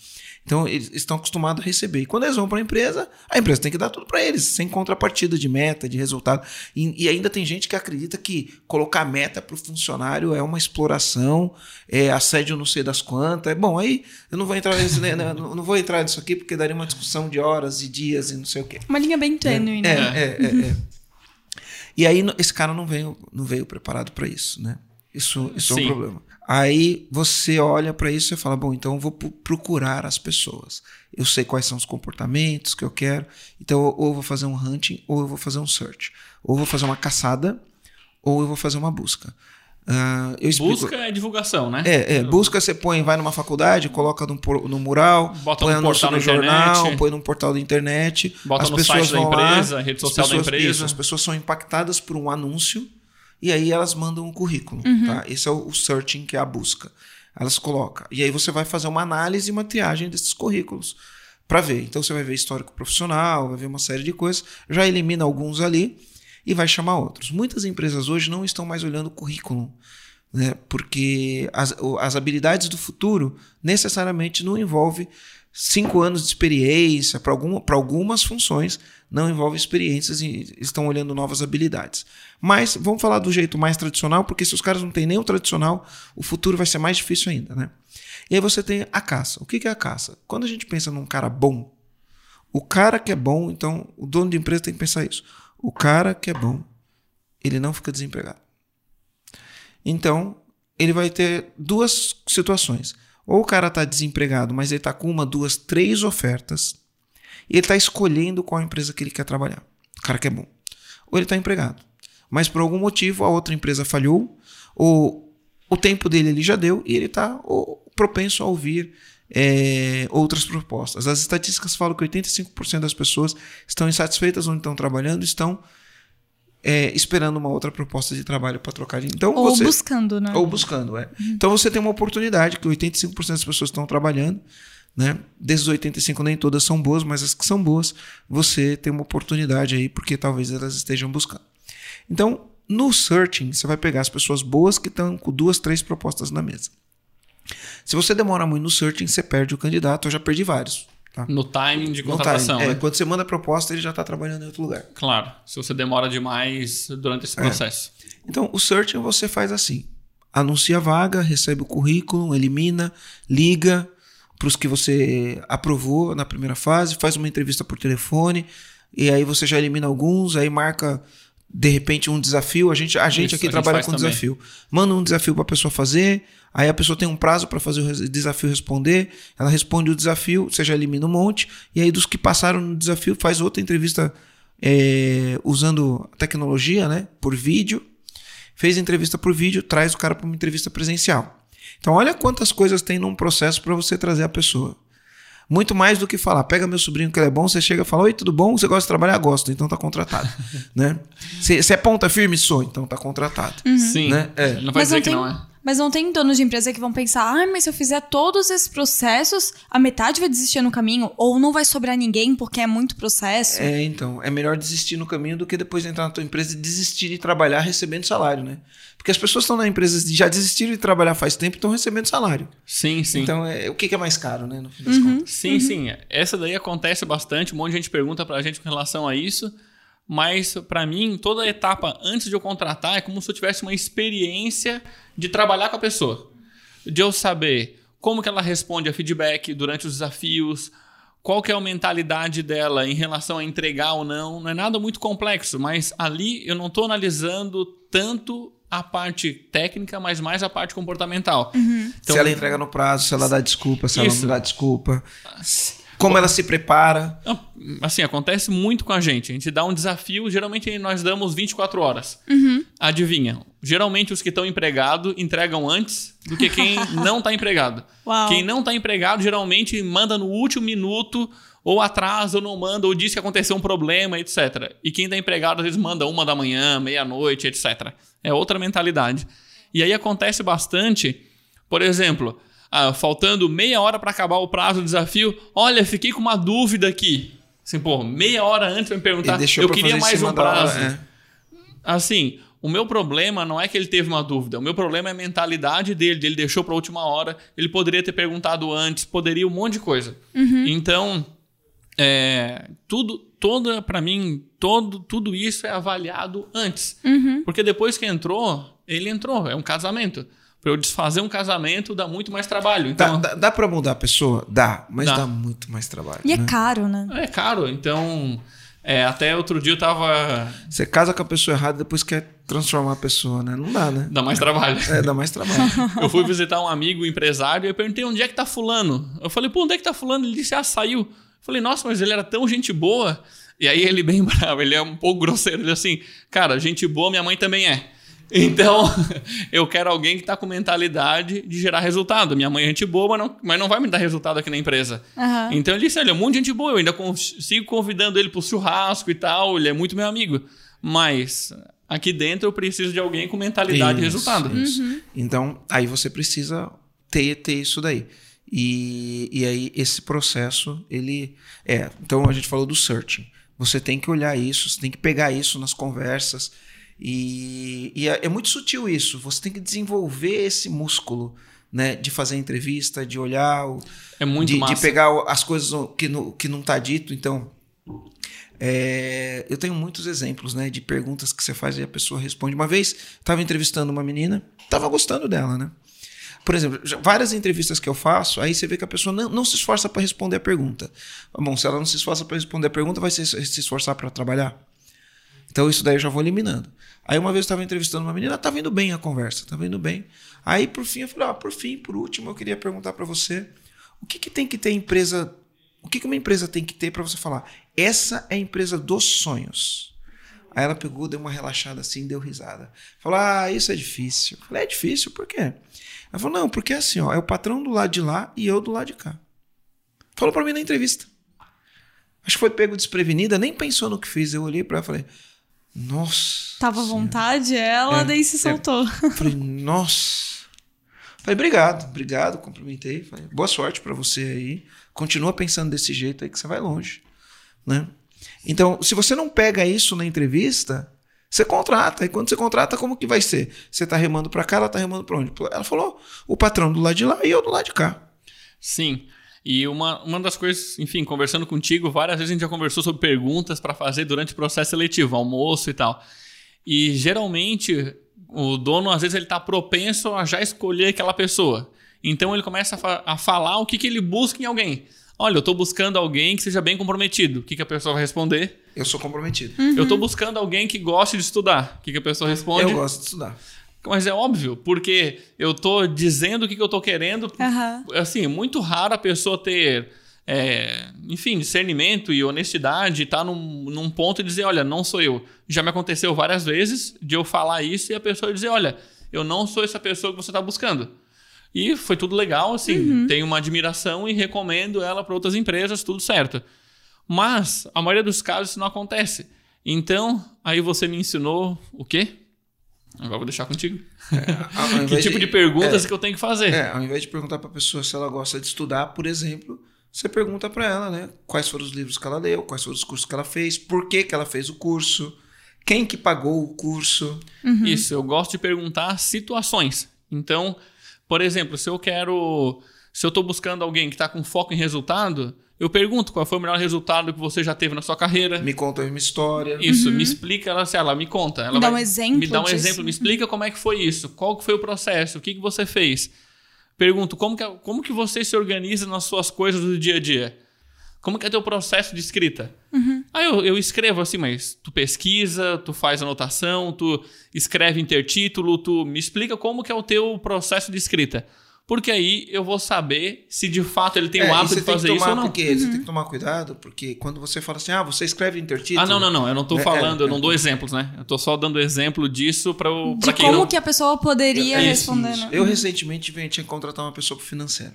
Então, eles estão acostumados a receber. E quando eles vão para a empresa, a empresa tem que dar tudo para eles, sem contrapartida de meta, de resultado. E, e, ainda tem gente que acredita que colocar meta para o funcionário é uma exploração, é assédio não sei das quantas. Bom, aí eu não vou entrar nisso, né, né não vou entrar nisso aqui, porque daria uma discussão de horas e dias e não sei o quê. Uma linha bem tênue, é, né? É, é, é, é. *laughs* E aí esse cara não veio, não veio preparado para isso, né? Isso, isso é um problema. Aí você olha para isso e fala: bom, então eu vou procurar as pessoas. Eu sei quais são os comportamentos que eu quero. Então, ou eu vou fazer um hunting, ou eu vou fazer um search. Ou eu vou fazer uma caçada, ou eu vou fazer uma busca. Uh. Busca é divulgação, né? É, é, busca você põe, vai numa faculdade, coloca no, mural, Bota põe no portal no jornal, internet. põe num portal da internet. Bota as no pessoas site da empresa, lá, rede social pessoas, da empresa. Isso, as pessoas são impactadas por um anúncio e aí elas mandam um currículo. Uhum. Tá? Esse é o searching, que é a busca. Elas colocam. E aí você vai fazer uma análise e uma triagem desses currículos para ver. Então você vai ver histórico profissional, vai ver uma série de coisas, já elimina alguns ali e vai chamar outros. Muitas empresas hoje não estão mais olhando o currículo, né? porque as, as habilidades do futuro necessariamente não envolve cinco anos de experiência para alguma, algumas funções, não envolve experiências e estão olhando novas habilidades. Mas vamos falar do jeito mais tradicional, porque se os caras não têm nem o tradicional, o futuro vai ser mais difícil ainda, né? E aí você tem a caça. O que é a caça? Quando a gente pensa num cara bom, o cara que é bom, então o dono de empresa tem que pensar isso. O cara que é bom, ele não fica desempregado. Então, ele vai ter duas situações. Ou o cara está desempregado, mas ele está com uma, duas, três ofertas e ele está escolhendo qual empresa que ele quer trabalhar. O cara que é bom. Ou ele está empregado. Mas por algum motivo a outra empresa falhou, ou o tempo dele ele já deu e ele está propenso a ouvir é, outras propostas. As estatísticas falam que 85% das pessoas estão insatisfeitas onde estão trabalhando, estão é, esperando uma outra proposta de trabalho para trocar de. Então, ou você, buscando, né? Ou buscando, é. Uhum. Então você tem uma oportunidade que 85% das pessoas estão trabalhando. Né? Desses 85 nem todas são boas, mas as que são boas, você tem uma oportunidade aí, porque talvez elas estejam buscando. Então, no searching, você vai pegar as pessoas boas que estão com duas, três propostas na mesa. Se você demora muito no searching, você perde o candidato. Eu já perdi vários. Tá? No timing de contratação. Timing. É, né? quando você manda a proposta, ele já está trabalhando em outro lugar. Claro, se você demora demais durante esse é. processo. É. Então, o searching você faz assim: anuncia a vaga, recebe o currículo, elimina, liga para os que você aprovou na primeira fase, faz uma entrevista por telefone, e aí você já elimina alguns, aí marca de repente um desafio. A gente, a gente Isso, aqui a trabalha gente com também. desafio. Manda um desafio para a pessoa fazer, aí a pessoa tem um prazo para fazer o desafio responder, ela responde o desafio, você já elimina um monte, e aí dos que passaram no desafio faz outra entrevista é, usando tecnologia, né, por vídeo. Fez entrevista por vídeo, traz o cara para uma entrevista presencial. Então olha quantas coisas tem num processo para você trazer a pessoa. Muito mais do que falar, pega meu sobrinho que ele é bom, você chega e fala, oi, tudo bom? Você gosta de trabalhar? Gosto, então tá contratado. *laughs* né? Você é ponta firme? Sou, então tá contratado. Uhum. Sim, né? é. não vai Mas dizer não que tem... não é. Mas não tem donos de empresa que vão pensar, ah, mas se eu fizer todos esses processos, a metade vai desistir no caminho, ou não vai sobrar ninguém porque é muito processo. É, então, é melhor desistir no caminho do que depois entrar na tua empresa e desistir de trabalhar recebendo salário, né? Porque as pessoas estão na empresa e já desistiram de trabalhar faz tempo e estão recebendo salário. Sim, sim. Então, é, o que, é mais caro, né? No fim das uhum, contas. Sim, uhum. sim. Essa daí acontece bastante, um monte de gente pergunta pra gente com relação a isso mas para mim, toda etapa antes de eu contratar é como se eu tivesse uma experiência de trabalhar com a pessoa de eu saber como que ela responde a feedback durante os desafios, qual que é a mentalidade dela em relação a entregar ou não. Não é nada muito complexo, mas ali eu não estou analisando tanto a parte técnica, mas mais a parte comportamental. Uhum. Então, se ela entrega no prazo, se ela dá desculpa, se isso. ela não dá desculpa. Como ela se prepara. Assim, acontece muito com a gente. A gente dá um desafio, geralmente nós damos 24 horas. Uhum. Adivinha? Geralmente os que estão empregados entregam antes do que quem *laughs* não está empregado. Uau. Quem não está empregado geralmente manda no último minuto, ou atrasa, ou não manda, ou diz que aconteceu um problema, etc. E quem está empregado às vezes manda uma da manhã, meia-noite, etc. É outra mentalidade. E aí acontece bastante, por exemplo ah, faltando meia hora para acabar o prazo do desafio, olha, fiquei com uma dúvida aqui. Assim, pô, meia hora antes para me perguntar, eu queria mais um prazo. Hora, é. Assim, o meu problema não é que ele teve uma dúvida, o meu problema é a mentalidade dele, ele deixou para a última hora, ele poderia ter perguntado antes, poderia um monte de coisa. Uhum. Então, é, tudo, toda para mim, todo, tudo isso é avaliado antes, uhum. porque depois que entrou, ele entrou, é um casamento para eu desfazer um casamento dá muito mais trabalho. Então, dá, dá, dá para mudar a pessoa? Dá, mas dá. dá, muito mais trabalho. E é né? é caro, né? É caro, então. É, até outro dia eu tava. Você casa com a pessoa errada e depois quer transformar a pessoa, né? Não dá, né? Dá mais trabalho. É, dá mais trabalho. *laughs* eu fui visitar um amigo empresário e eu perguntei onde é que tá fulano. Eu falei, pô, onde é que tá fulano? Ele disse, ah, saiu. Eu falei, nossa, mas ele era tão gente boa. E aí ele bem *laughs* bravo, ele é um pouco grosseiro. Ele assim, cara, gente boa minha mãe também é. Então, *laughs* eu quero alguém que está com mentalidade de gerar resultado. Minha mãe é gente boa, mas não, mas não vai me dar resultado aqui na empresa. Uhum. Então ele disse: olha, é um monte de gente boa, eu ainda sigo convidando ele para o churrasco e tal, ele é muito meu amigo. Mas aqui dentro eu preciso de alguém com mentalidade isso, de resultado. Isso. Uhum. Então, aí você precisa ter, ter isso daí. E, e aí, esse processo, ele. É, então a gente falou do searching. Você tem que olhar isso, você tem que pegar isso nas conversas e, e é, é, muito sutil isso. Você tem que desenvolver esse músculo, né? De fazer entrevista, de olhar, o, é muito de, massa. de pegar as coisas que, no, que não está dito. Então, é, eu tenho muitos exemplos, né? De perguntas que você faz e a pessoa responde. Uma vez, estava entrevistando uma menina, estava gostando dela, né? Por exemplo, várias entrevistas que eu faço, aí você vê que a pessoa não, não se esforça para responder a pergunta. Bom, se ela não se esforça para responder a pergunta, vai se, se esforçar para trabalhar? Então isso daí eu já vou eliminando. Aí uma vez eu estava entrevistando uma menina, estava indo bem a conversa, estava indo bem. Aí por fim eu falei, ah, por fim, por último, eu queria perguntar para você, o que, que tem que ter empresa, o que, que uma empresa tem que ter para você falar, essa é a empresa dos sonhos. Aí ela pegou, deu uma relaxada assim, deu risada. Falou: Ah, isso é difícil. Eu falei: É difícil, por quê? Ela falou: Não, porque é assim, ó, é o patrão do lado de lá e eu do lado de cá. Falou para mim na entrevista. Acho que foi pego desprevenida, nem pensou no que fiz. Eu olhei para ela e falei: Nossa. Tava à vontade ela, É, daí se é. soltou. Falei, nossa. Falei, obrigado, obrigado, cumprimentei. Falei, boa sorte para você aí. Continua pensando desse jeito aí que você vai longe, né? Então, se você não pega isso na entrevista, você contrata. E quando você contrata, como que vai ser? Você tá remando para cá, ela tá remando para onde? Ela falou, o patrão do lado de lá e eu do lado de cá. Sim. E uma, uma das coisas, enfim, conversando contigo, várias vezes a gente já conversou sobre perguntas para fazer durante o processo seletivo, almoço e tal. E geralmente o dono, às vezes, ele está propenso a já escolher aquela pessoa. Então ele começa a, fa- a falar o que, que ele busca em alguém. Olha, eu estou buscando alguém que seja bem comprometido. O que, que a pessoa vai responder? Eu sou comprometido. Eu estou buscando alguém que goste de estudar. O que, que a pessoa responde? Eu gosto de estudar. Mas é óbvio, porque eu tô dizendo o que, que eu tô querendo. Aham. Assim, é muito raro a pessoa ter, é, enfim, discernimento e honestidade, estar num, num ponto e dizer, olha, não sou eu. Já me aconteceu várias vezes de eu falar isso e a pessoa dizer, olha, eu não sou essa pessoa que você está buscando. E foi tudo legal, assim, tenho uma admiração e recomendo ela para outras empresas, tudo certo. Mas a maioria dos casos isso não acontece. Então, aí você me ensinou o quê? Agora vou deixar contigo. Ao *laughs* Que tipo de perguntas que eu tenho que fazer? É, ao invés de perguntar para a pessoa se ela gosta de estudar, por exemplo, você pergunta para ela, né? Quais foram os livros que ela leu, quais foram os cursos que ela fez, por que, que ela fez o curso, quem que pagou o curso. Isso, eu gosto de perguntar situações. Então, por exemplo, se eu quero. Se eu estou buscando alguém que está com foco em resultado, eu pergunto qual foi o melhor resultado que você já teve na sua carreira. Me conta uma história. Isso, me explica, ela, se ela me conta. Ela Me dá vai- um exemplo Me dá um disso. exemplo, me explica como é que foi isso, qual que foi o processo, o que, que você fez. Pergunto, como que, como que você se organiza nas suas coisas do dia a dia? Como que é teu processo de escrita? Aí eu, eu escrevo assim, mas tu pesquisa, tu faz anotação, tu escreve intertítulo, tu me explica como que é o teu processo de escrita. Porque aí eu vou saber se de fato ele tem É, o hábito de fazer isso tomar, ou não. Porque Você tem que tomar cuidado, porque quando você fala assim, ah, você escreve intertítulo. Ah, não, não, não. Eu não tô É, falando, é, eu não dou exemplos, né? Eu tô só dando exemplo disso pra, o- De pra quem como não. que a pessoa poderia Isso, responder, isso. né? Eu recentemente vim- tinha que contratar uma pessoa para financeiro.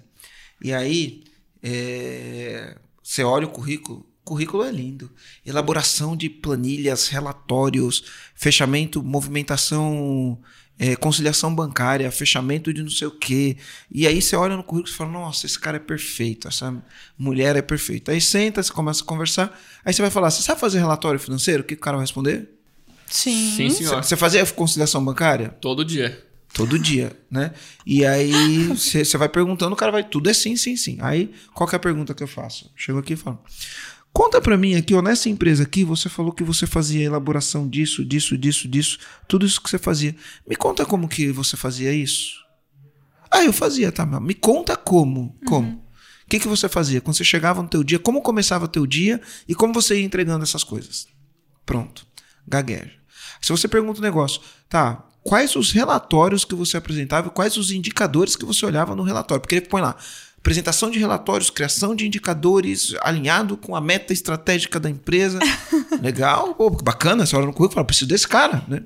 E aí, é, você olha o currículo, o currículo é lindo. Elaboração de planilhas, relatórios, fechamento, movimentação, é, conciliação bancária, fechamento de não sei o quê. E aí você olha no currículo e fala, nossa, esse cara é perfeito, essa mulher é perfeita. Aí senta, você começa a conversar, aí você vai falar, você sabe fazer relatório financeiro? O que o cara vai responder? Sim. Sim, senhor. Você fazia conciliação bancária? Todo dia. Todo dia, né? E aí você vai perguntando, o cara vai, tudo é sim, sim, sim. Aí, qual que é a pergunta que eu faço? Chego aqui e falo, conta pra mim aqui, ó, nessa empresa aqui, você falou que você fazia elaboração disso, disso, disso, disso, tudo isso que você fazia. Me conta como que você fazia isso. Ah, eu fazia, tá, mas me conta como, como. O que, que você fazia? Quando você chegava no teu dia, como começava o teu dia e como você ia entregando essas coisas? Pronto. Gagueja. Se você pergunta um negócio, tá, quais os relatórios que você apresentava e quais os indicadores que você olhava no relatório? Porque ele põe lá, apresentação de relatórios, criação de indicadores alinhado com a meta estratégica da empresa. *laughs* Legal, pô, bacana, você olha no currículo e fala, preciso desse cara, né?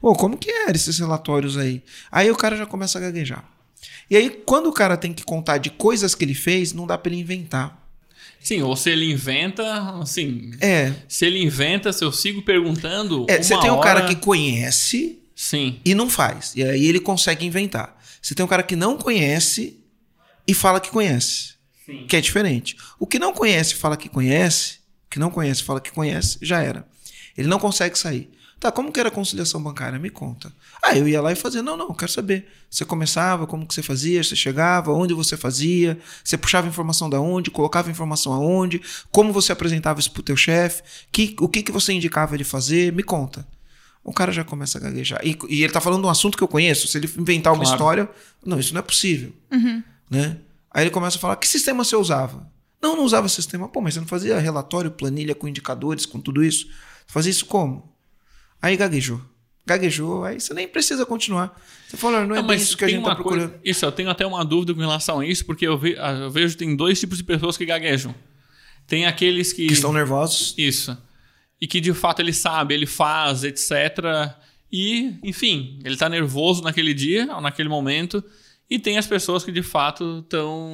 Pô, como que eram esses relatórios aí? Aí o cara já começa a gaguejar. E aí, quando o cara tem que contar de coisas que ele fez, não dá pra ele inventar. Sim, ou se ele inventa, assim. É, Se ele inventa, se eu sigo perguntando. é uma você tem um hora- cara que conhece Sim. e não faz. E aí ele consegue inventar. Você tem um cara que não conhece e fala que conhece. Sim. Que é diferente. O que não conhece e fala que conhece, o que não conhece e fala que conhece, já era. Ele não consegue sair. Tá, como que era a conciliação bancária? Me conta. Ah, eu ia lá e fazia. Não, não, eu quero saber. Você começava, como que você fazia, você chegava, onde você fazia, você puxava informação da onde, colocava informação aonde, como você apresentava isso pro teu chefe, que, o que, que você indicava ele fazer, me conta. O cara já começa a gaguejar. E, e ele tá falando de um assunto que eu conheço. Se ele inventar uma Claro. história, não, isso não é possível. Né? Aí ele começa a falar: que sistema você usava? Não, não usava sistema. Pô, mas você não fazia relatório, planilha com indicadores, com tudo isso? Você fazia isso como? Aí gaguejou. Gaguejou, aí você nem precisa continuar. Você fala, não é Não, isso que a gente tá uma coisa- procurando. Isso, eu tenho até uma dúvida com relação a isso, porque eu, ve- ah, eu vejo que tem dois tipos de pessoas que gaguejam. Tem aqueles que. Que estão nervosos. Isso. e que de fato ele sabe, ele faz, etc. E, enfim, ele está nervoso naquele dia, ou naquele momento, e tem as pessoas que de fato estão,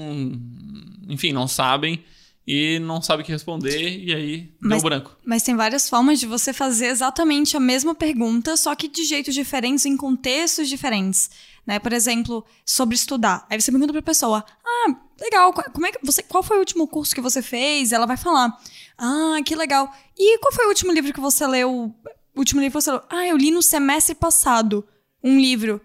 enfim, não sabem e não sabe o que responder, e aí mas, deu branco. Mas tem várias formas de você fazer exatamente a mesma pergunta, só que de jeitos diferentes, em contextos diferentes. Né? Por exemplo, sobre estudar. Aí você pergunta pra pessoa: Ah, legal, como é que você, qual foi o último curso que você fez? Ela vai falar: Ah, que legal. E qual foi o último livro que você leu? O último livro que você leu? Ah, eu li no semestre passado um livro.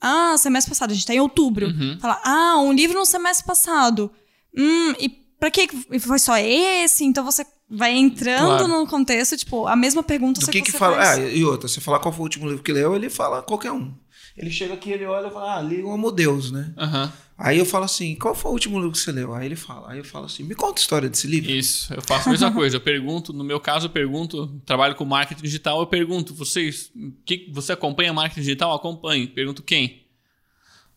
Ah, semestre passado, a gente tá em outubro. Uhum. Fala, ah, um livro no semestre passado. Hum, e pra que foi só esse? Então você vai entrando claro. no contexto, tipo, a mesma pergunta. Do que que, que fala? Faz. Ah, e outra, você falar qual foi o último livro que leu, ele fala qualquer um. Ele chega aqui, ele olha e fala, ah, li o Amo Deus, né? Uhum. Aí eu falo assim, qual foi o último livro que você leu? Aí ele fala, aí eu falo assim, me conta a história desse livro. Isso, eu faço a mesma coisa. Eu pergunto, no meu caso, eu pergunto, trabalho com marketing digital, eu pergunto, vocês, que, você acompanha marketing digital? Acompanhe. Pergunto quem?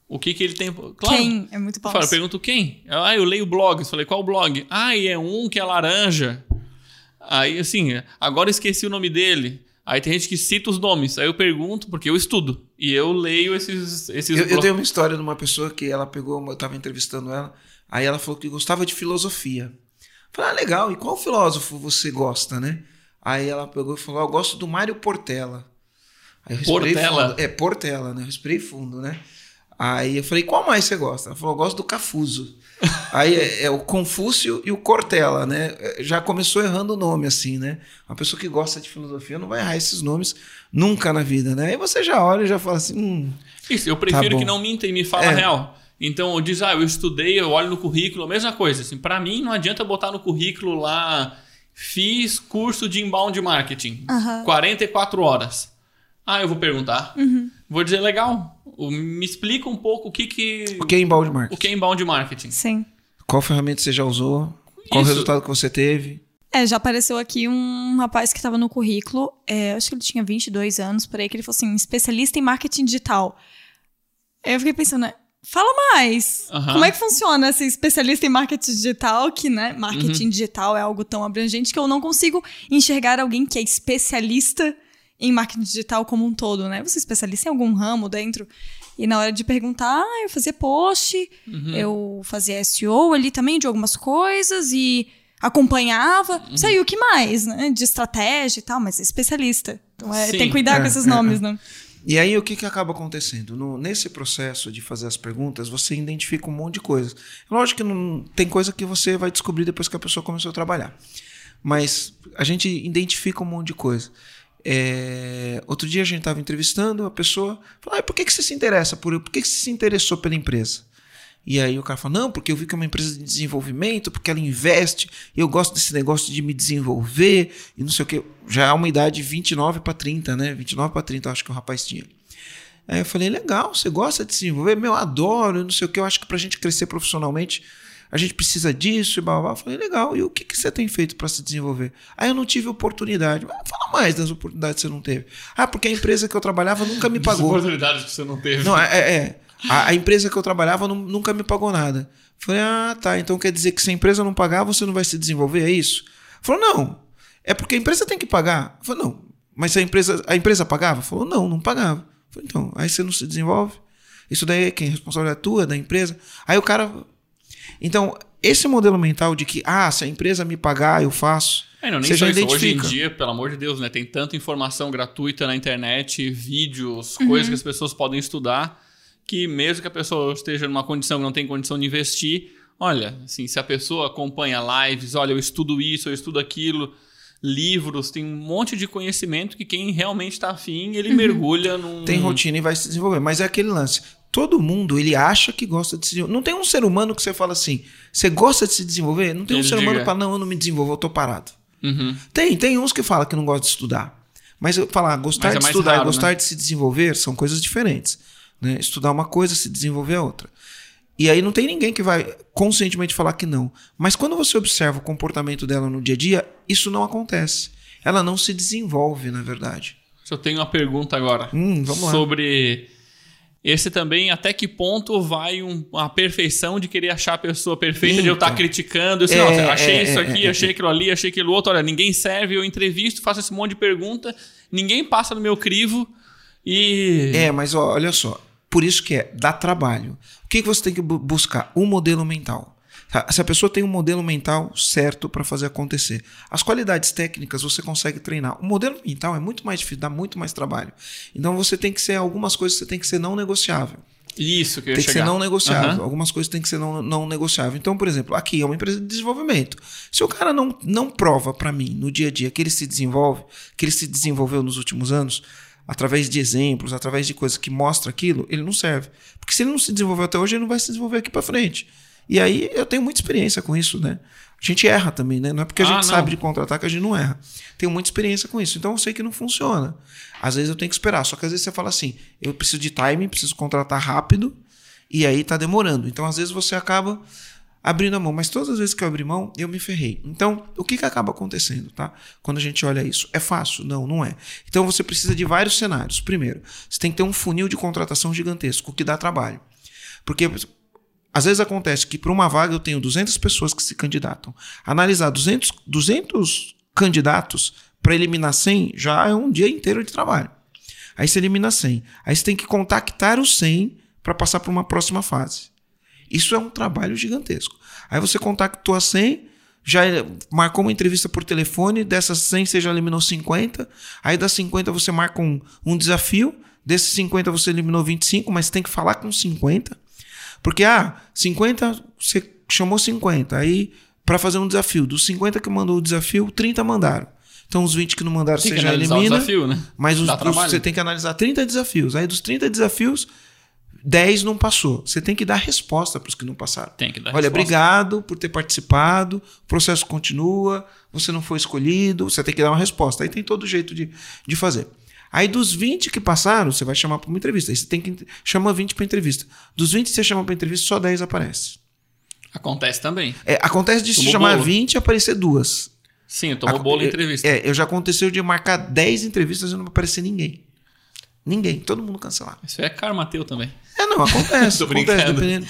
O que, que ele tem. Claro, quem? É muito bom. Eu, falo, eu pergunto quem. Ah, eu leio blogs. Falei, qual blog? Ah, e é um que é laranja. Aí, assim, agora esqueci o nome dele. Aí tem gente que cita os nomes. Aí eu pergunto, porque eu estudo. E eu leio esses. esses eu, eu dei uma história de uma pessoa que ela pegou, eu estava entrevistando ela. Aí ela falou que gostava de filosofia. falei, ah, legal, e qual filósofo você gosta, né? Aí ela pegou e falou: ah, Eu gosto do Mário Portela. Aí eu Portela? Fundo. É, Portela, né? Eu respirei fundo, né? Aí eu falei, qual mais você gosta? Ela falou, eu gosto do Cafuso. *laughs* Aí é, é, o Confúcio e o Cortella, né? Já começou errando o nome, assim, né? Uma pessoa que gosta de filosofia não vai errar esses nomes nunca na vida, né? Aí você já olha e já fala assim. Hum, Isso, eu prefiro tá que não minta e me fala é. real. Então, diz, ah, eu estudei, eu olho no currículo, a mesma coisa. Assim, para mim, não adianta botar no currículo lá, fiz curso de inbound marketing, uhum. 44 horas. Ah, eu vou perguntar. Uhum. Vou dizer, legal, me explica um pouco o que que... O que é inbound marketing. O que é inbound marketing. Sim. Qual ferramenta você já usou? Qual Isso. o resultado que você teve? É, já apareceu aqui um rapaz que estava no currículo, é, acho que ele tinha 22 anos, por aí, que ele falou assim, especialista em marketing digital. Eu fiquei pensando, né, fala mais. Uhum. Como é que funciona esse especialista em marketing digital, que, né, marketing uhum. digital é algo tão abrangente que eu não consigo enxergar alguém que é especialista em marketing digital como um todo, né? Você é especialista em algum ramo dentro. E na hora de perguntar, ah, eu fazia post, uhum. eu fazia SEO ali também de algumas coisas e acompanhava. Uhum. Saiu o que mais, né? De estratégia e tal, mas é especialista. Então é, tem que cuidar é, com esses é, nomes, é. né? *laughs* E aí o que, que acaba acontecendo? No, nesse processo de fazer as perguntas, você identifica um monte de coisas. Lógico que não, tem coisa que você vai descobrir depois que a pessoa começou a trabalhar. Mas a gente identifica um monte de coisa. É, outro dia a gente estava entrevistando a pessoa, falou: ah, por que, que você se interessa por por que, que você se interessou pela empresa? E aí o cara falou: não, porque eu vi que é uma empresa de desenvolvimento, porque ela investe, eu gosto desse negócio de me desenvolver, e não sei o que. Já é uma idade 29 para 30, né? 29 para 30, acho que o rapaz tinha. Aí eu falei: legal, você gosta de se desenvolver? Meu, adoro, não sei o que. Eu acho que para a gente crescer profissionalmente, a gente precisa disso e blá, blá, blá. Eu falei, legal, e o que, que você tem feito para se desenvolver? Aí eu não tive oportunidade. Ah, fala mais das oportunidades que você não teve. Ah, porque a empresa que eu trabalhava nunca me pagou. As oportunidades que você não teve. Não, é. é, é. A, a, empresa que eu trabalhava não, nunca me pagou nada. Eu falei, ah, tá, então quer dizer que se a empresa não pagar, você não vai se desenvolver, é isso? Falou, não, é porque a empresa tem que pagar. Eu falei, não, mas a empresa, a empresa pagava? Falou, não, não pagava. Falei, então, aí você não se desenvolve? Isso daí é quem? Responsabilidade é tua, da empresa? Aí o cara. Então, esse modelo mental de que, ah, se a empresa me pagar, eu faço. É, não, nem você já identifica. Hoje em dia, pelo amor de Deus, né? Tem tanta informação gratuita na internet, vídeos, uhum. coisas que as pessoas podem estudar, que mesmo que a pessoa esteja numa condição que não tem condição de investir, olha, assim, se a pessoa acompanha lives, olha, eu estudo isso, eu estudo aquilo, livros, tem um monte de conhecimento que quem realmente está afim, ele uhum. mergulha num. Tem rotina e vai se desenvolver. Mas é aquele lance todo mundo ele acha que gosta de se desenvolver. Não tem um ser humano que você fala assim, você gosta de se desenvolver? Não tem ele um ser diga. humano que fala, não, eu não me desenvolvo, eu tô parado. Uhum. Tem, tem uns que falam que não gostam de estudar. Mas eu falar, gostar é de estudar raro, e gostar né? de se desenvolver são coisas diferentes. Né? Estudar uma coisa, se desenvolver é outra. E aí não tem ninguém que vai conscientemente falar que não. Mas quando você observa o comportamento dela no dia a dia, isso não acontece. Ela não se desenvolve, na verdade. Eu tenho uma pergunta agora hum, sobre esse também, até que ponto vai um, uma perfeição de querer achar a pessoa perfeita, de eu estar Então. criticando, assim, É, "Nossa, achei é, isso é, aqui, é, achei aquilo ali, achei aquilo outro, olha, ninguém serve, eu entrevisto, faço esse monte de pergunta, ninguém passa no meu crivo e... É, mas ó, olha só. Por isso que é, dá trabalho. O que, que você tem que bu- buscar? Um modelo mental. Tá? Se a pessoa tem um modelo mental certo para fazer acontecer. As qualidades técnicas você consegue treinar. O modelo mental é muito mais difícil, dá muito mais trabalho. Então você tem que ser, algumas coisas você tem que ser não negociável. Isso que eu Tem que chegar. ser não negociável. Aham. Algumas coisas tem que ser não, não negociável. Então, por exemplo, aqui é uma empresa de desenvolvimento. Se o cara não, não prova para mim no dia a dia que ele se desenvolve, que ele se desenvolveu nos últimos anos, através de exemplos, através de coisas que mostra aquilo, ele não serve. Porque se ele não se desenvolveu até hoje, ele não vai se desenvolver aqui para frente. E aí eu tenho muita experiência com isso, né? A gente erra também, né? Não é porque a Ah, gente não. sabe de contratar que a gente não erra. Tenho muita experiência com isso. Então eu sei que não funciona. Às vezes eu tenho que esperar. Só que às vezes você fala assim: eu preciso de timing, preciso contratar rápido, e aí tá demorando. Então às vezes você acaba abrindo a mão. Mas todas as vezes que eu abri mão, eu me ferrei. Então, o que, que acaba acontecendo, tá? Quando a gente olha isso. É fácil? Não, não é. Então você precisa de vários cenários. Primeiro, você tem que ter um funil de contratação gigantesco, que dá trabalho. Porque às vezes acontece que para uma vaga eu tenho 200 pessoas que se candidatam. Analisar 200, 200 candidatos para eliminar 100 já é um dia inteiro de trabalho. Aí você elimina 100. Aí você tem que contactar os 100 para passar para uma próxima fase. Isso é um trabalho gigantesco. Aí você contactou a 100, já marcou uma entrevista por telefone, dessas 100 você já eliminou 50, aí das 50 você marca um, um desafio, desses 50 você eliminou 25, mas tem que falar com 50. Porque, ah, 50, você chamou 50, aí para fazer um desafio, dos 50 que mandou o desafio, 30 mandaram. Então os 20 que não mandaram Tem você já o elimina. desafio, né? Mas os, trabalho. você tem que analisar 30 desafios. Aí dos 30 desafios, 10 não passou. Você tem que dar resposta para os que não passaram. Tem que dar Olha, resposta. obrigado por ter participado, o processo continua, você não foi escolhido, você tem que dar uma resposta. Aí tem todo jeito de, de fazer. Aí dos 20 que passaram, você vai chamar para uma entrevista. Aí você tem que chama 20 para entrevista. Dos 20 que você chama para entrevista, só 10 aparece. Acontece também. É, acontece de se chamar bolo. 20 e aparecer duas. Sim, tomou Aco- bolo em é- entrevista. É, eu já aconteceu de marcar 10 entrevistas e não aparecer ninguém. Ninguém, todo mundo cancelar. Isso é karma teu também. É, não, acontece. *laughs* Tô acontece, brincando. dependendo.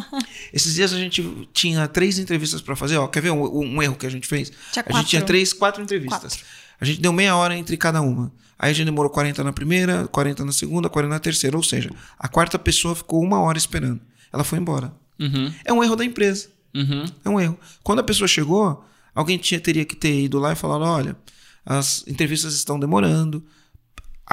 *laughs* Esses dias a gente tinha três entrevistas para fazer. Ó, quer ver um, um erro que a gente fez? Tinha a gente tinha quatro. três, quatro entrevistas. A gente deu meia hora entre cada uma. Aí a gente demorou 40 na primeira, 40 na segunda, 40 na terceira. Ou seja, a quarta pessoa ficou uma hora esperando. Ela foi embora. Uhum, É um erro da empresa. uhum. É um erro. Quando a pessoa chegou, alguém tinha, teria que ter ido lá e falado: olha, as entrevistas estão demorando.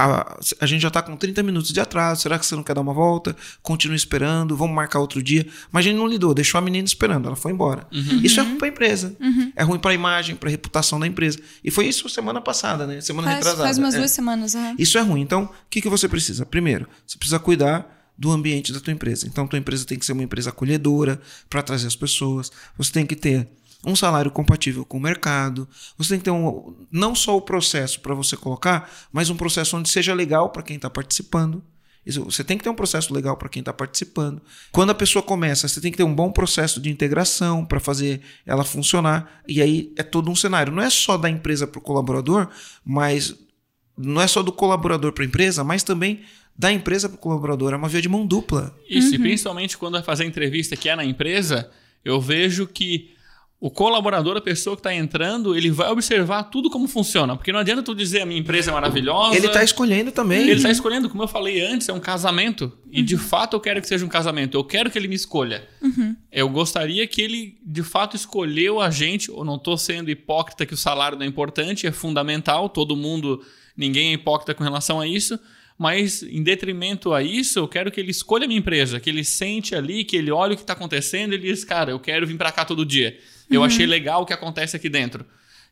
A, a gente já está com 30 minutos de atraso. Será que você não quer dar uma volta? Continua esperando, vamos marcar outro dia. Mas a gente não lidou, deixou a menina esperando, ela foi embora. Isso é ruim para a empresa. É ruim para a imagem, para a reputação da empresa. E foi isso semana passada, né? Semana Faz, retrasada. faz umas É. duas semanas. aham. Isso é ruim. Então, o que, que você precisa? Primeiro, você precisa cuidar do ambiente da tua empresa. Então, tua empresa tem que ser uma empresa acolhedora para trazer as pessoas. Você tem que ter um salário compatível com o mercado. Você tem que ter um, não só o processo para você colocar, mas um processo onde seja legal para quem está participando. Você tem que ter um processo legal para quem está participando. Quando a pessoa começa, você tem que ter um bom processo de integração para fazer ela funcionar. E aí é todo um cenário. Não é só da empresa para o colaborador, mas não é só do colaborador para a empresa, mas também da empresa para o colaborador. É uma via de mão dupla. Isso, e principalmente quando vai fazer entrevista que é na empresa, eu vejo que o colaborador, a pessoa que está entrando, ele vai observar tudo como funciona. Porque não adianta tu dizer a minha empresa é maravilhosa. Ele está escolhendo também. Ele está escolhendo, como eu falei antes, é um casamento. E de fato eu quero que seja um casamento. Eu quero que ele me escolha. Eu gostaria que ele, de fato, escolheu a gente. Eu não estou sendo hipócrita que o salário não é importante, é fundamental. Todo mundo, ninguém é hipócrita com relação a isso. Mas, em detrimento a isso, eu quero que ele escolha a minha empresa, que ele sente ali, que ele olha o que está acontecendo e ele diz, cara, eu quero vir para cá todo dia. Eu achei legal o que acontece aqui dentro.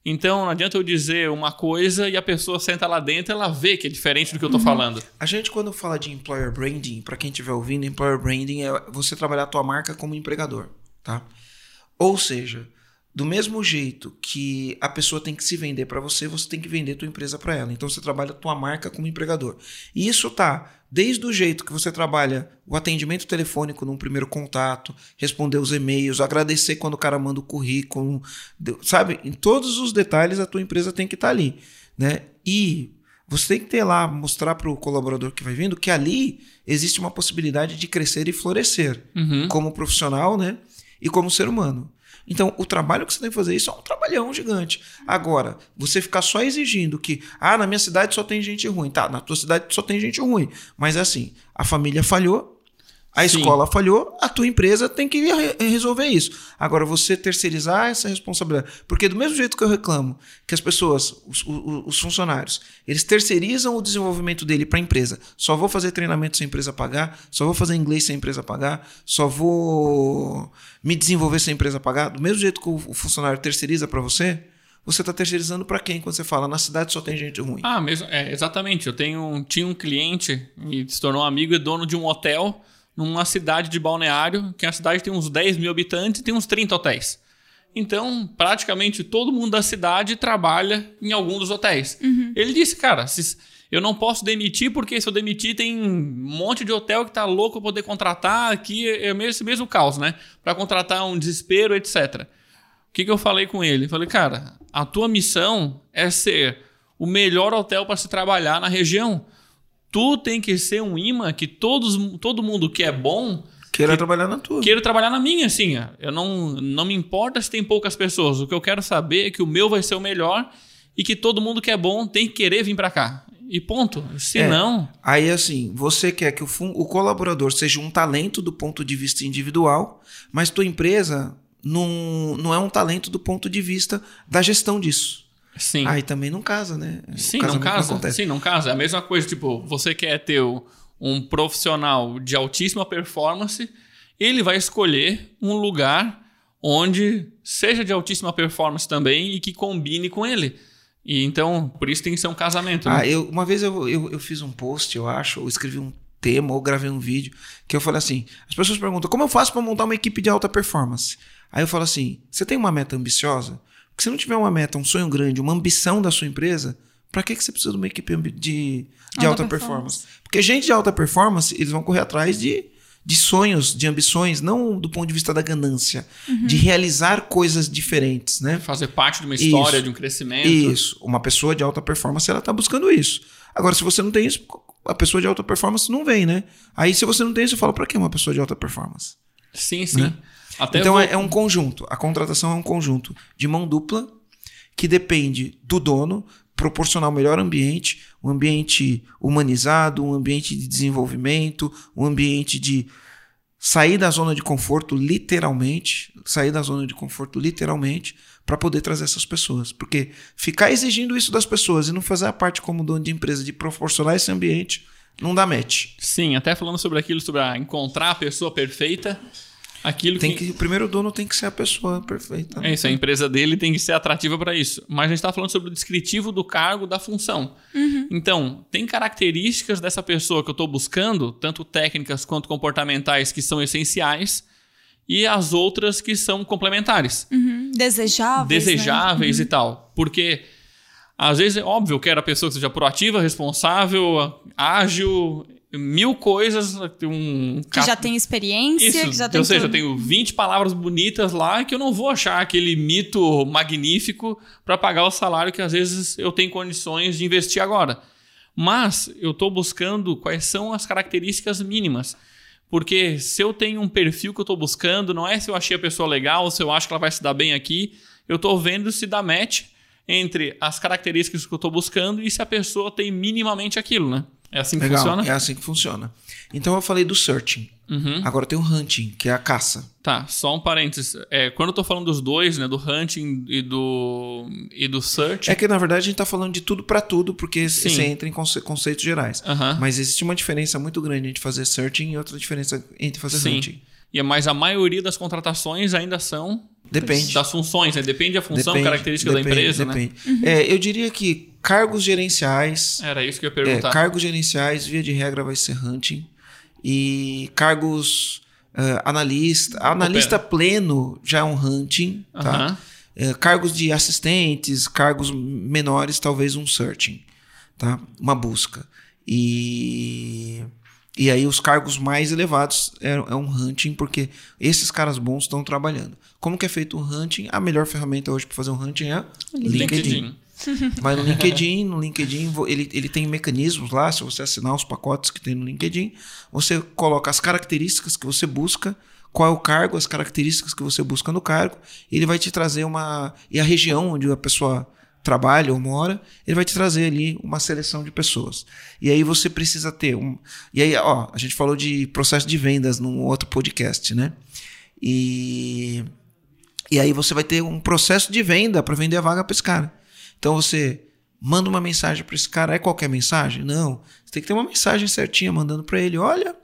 Então, não adianta eu dizer uma coisa e a pessoa senta lá dentro e ela vê que é diferente do que eu tô falando. A gente, quando fala de employer branding, para quem estiver ouvindo, employer branding é você trabalhar a tua marca como empregador, tá? Ou seja, do mesmo jeito que a pessoa tem que se vender para você, você tem que vender tua empresa para ela. Então você trabalha tua marca como empregador. E isso tá desde o jeito que você trabalha o atendimento telefônico num primeiro contato, responder os e-mails, agradecer quando o cara manda o currículo, sabe? Em todos os detalhes a tua empresa tem que estar ali, né? E Você tem que ter lá, mostrar para o colaborador que vai vindo que ali existe uma possibilidade de crescer e florescer Uhum. como profissional, né? E como ser humano. Então, o trabalho que você tem que fazer isso é um trabalhão gigante. Agora, você ficar só exigindo que, ah, na minha cidade só tem gente ruim. Tá, na tua cidade só tem gente ruim. Mas é assim, a família falhou, a Sim. escola falhou, a tua empresa tem que re- resolver isso. Agora, você terceirizar essa responsabilidade. Porque do mesmo jeito que eu reclamo que as pessoas, os, o- os funcionários, eles terceirizam o desenvolvimento dele para a empresa. Só vou fazer treinamento se a empresa pagar, só vou fazer inglês se a empresa pagar, só vou me desenvolver se a empresa pagar. Do mesmo jeito que o o funcionário terceiriza para você, você está terceirizando para quem quando você fala na cidade só tem gente ruim? Ah, mesmo, é, exatamente. Eu tenho, tinha um cliente e se tornou amigo e dono de um hotel numa cidade de balneário, que a cidade tem uns 10 mil habitantes e tem uns 30 hotéis. Então, praticamente todo mundo da cidade trabalha em algum dos hotéis. Ele disse, cara, eu não posso demitir porque se eu demitir tem um monte de hotel que tá louco pra poder contratar. Aqui é mesmo- esse mesmo caos, né? Para contratar um desespero, etc. O que, que eu falei com ele? Falei, cara, a tua missão é ser o melhor hotel para se trabalhar na região. Tu tem que ser um imã que todos, todo mundo que é bom Queira trabalhar na tua. queira trabalhar na minha, assim. Eu não, não me importa se tem poucas pessoas. O que eu quero saber é que o meu vai ser o melhor e que todo mundo que é bom tem que querer vir para cá. E ponto. Se É. não, Aí, assim, você quer que o, o colaborador seja um talento do ponto de vista individual, mas tua empresa não, não é um talento do ponto de vista da gestão disso. Sim. Aí também não casa, né? Sim, não casa. acontece. Sim, não casa. É a mesma coisa, tipo, você quer ter um profissional de altíssima performance, ele vai escolher um lugar onde seja de altíssima performance também e que combine com ele. E então, por isso tem que ser um casamento. Ah, né? eu, uma vez eu, eu, eu fiz um post, eu acho, ou escrevi um tema, ou gravei um vídeo, que eu falei assim: as pessoas perguntam, como eu faço para montar uma equipe de alta performance? Aí eu falo assim: você tem uma meta ambiciosa? Porque se não tiver uma meta, um sonho grande, uma ambição da sua empresa, para que, que você precisa de uma equipe de, de Alta alta, performance. performance? Porque gente de alta performance, eles vão correr atrás de, de sonhos, de ambições, não do ponto de vista da ganância, de realizar coisas diferentes, né? Fazer parte de uma história, Isso. de um crescimento. Isso. Uma pessoa de alta performance, ela tá buscando isso. Agora, se você não tem isso, a pessoa de alta performance não vem, né? Aí, se você não tem isso, eu falo, pra que uma pessoa de alta performance? Sim, sim. Né? Até então, vou- é, é um conjunto. A contratação é um conjunto de mão dupla que depende do dono proporcionar o melhor ambiente, um ambiente humanizado, um ambiente de desenvolvimento, um ambiente de sair da zona de conforto literalmente, sair da zona de conforto literalmente para poder trazer essas pessoas, porque ficar exigindo isso das pessoas e não fazer a parte como dono de empresa de proporcionar esse ambiente não dá match. Sim, até falando sobre aquilo, sobre a encontrar a pessoa perfeita, aquilo Tem que o primeiro dono tem que ser a pessoa perfeita. né? É isso, a empresa dele tem que ser atrativa para isso. Mas a gente está falando sobre o descritivo do cargo, da função. Então, tem características dessa pessoa que eu estou buscando, tanto técnicas quanto comportamentais, que são essenciais, e as outras que são complementares, Uhum. Desejáveis. desejáveis né? e tal. Porque, às vezes, é óbvio, eu quero a pessoa que seja proativa, responsável, ágil, mil coisas. Um Que já tem experiência, isso, que já tem ou seja, eu tudo. tenho 20 palavras bonitas lá que eu não vou achar aquele mito magnífico para pagar o salário que às vezes eu tenho condições de investir agora. Mas eu estou buscando quais são as características mínimas. Porque se eu tenho um perfil que eu estou buscando, não é se eu achei a pessoa legal, se eu acho que ela vai se dar bem aqui, eu estou vendo se dá match entre as características que eu estou buscando e se a pessoa tem minimamente aquilo, né? É assim que Legal, funciona? é assim que funciona. Então eu falei do searching. Uhum. Agora tem o hunting, que é a caça. Tá, só um parênteses. É, quando eu tô falando dos dois, né, do hunting e do, e do search, É que na verdade a gente tá falando de tudo para tudo, porque Sim. você entra em conce- conceitos gerais. Aham. Mas existe uma diferença muito grande entre fazer searching e outra diferença entre fazer sim. hunting. E, mas a maioria das contratações ainda são Depende. das funções, né? Depende da função, Depende, característica da depende, empresa, né? depende. É, eu diria que cargos gerenciais, Era isso que eu ia é, perguntar. cargos gerenciais, via de regra, vai ser hunting. E cargos eh, analista, analista pleno já é um hunting, tá? Aham. É, cargos de assistentes, cargos menores, talvez um searching, tá? Uma busca. E, e aí os cargos mais elevados é, é um hunting, porque esses caras bons estão trabalhando. Como que é feito o hunting? A melhor ferramenta hoje para fazer um hunting é LinkedIn. LinkedIn. *laughs* Vai no LinkedIn, no LinkedIn ele, ele tem mecanismos lá, se você assinar os pacotes que tem no LinkedIn, você coloca as características que você busca, qual é o cargo, as características que você busca no cargo, ele vai te trazer uma. E a região onde a pessoa trabalha ou mora, ele vai te trazer ali uma seleção de pessoas. E aí você precisa ter um. E aí, ó, a gente falou de processo de vendas num outro podcast, né? E. E aí você vai ter um processo de venda para vender a vaga para esse cara. Então você manda uma mensagem para esse cara, é qualquer mensagem? Não. Você tem que ter uma mensagem certinha mandando para ele: olha,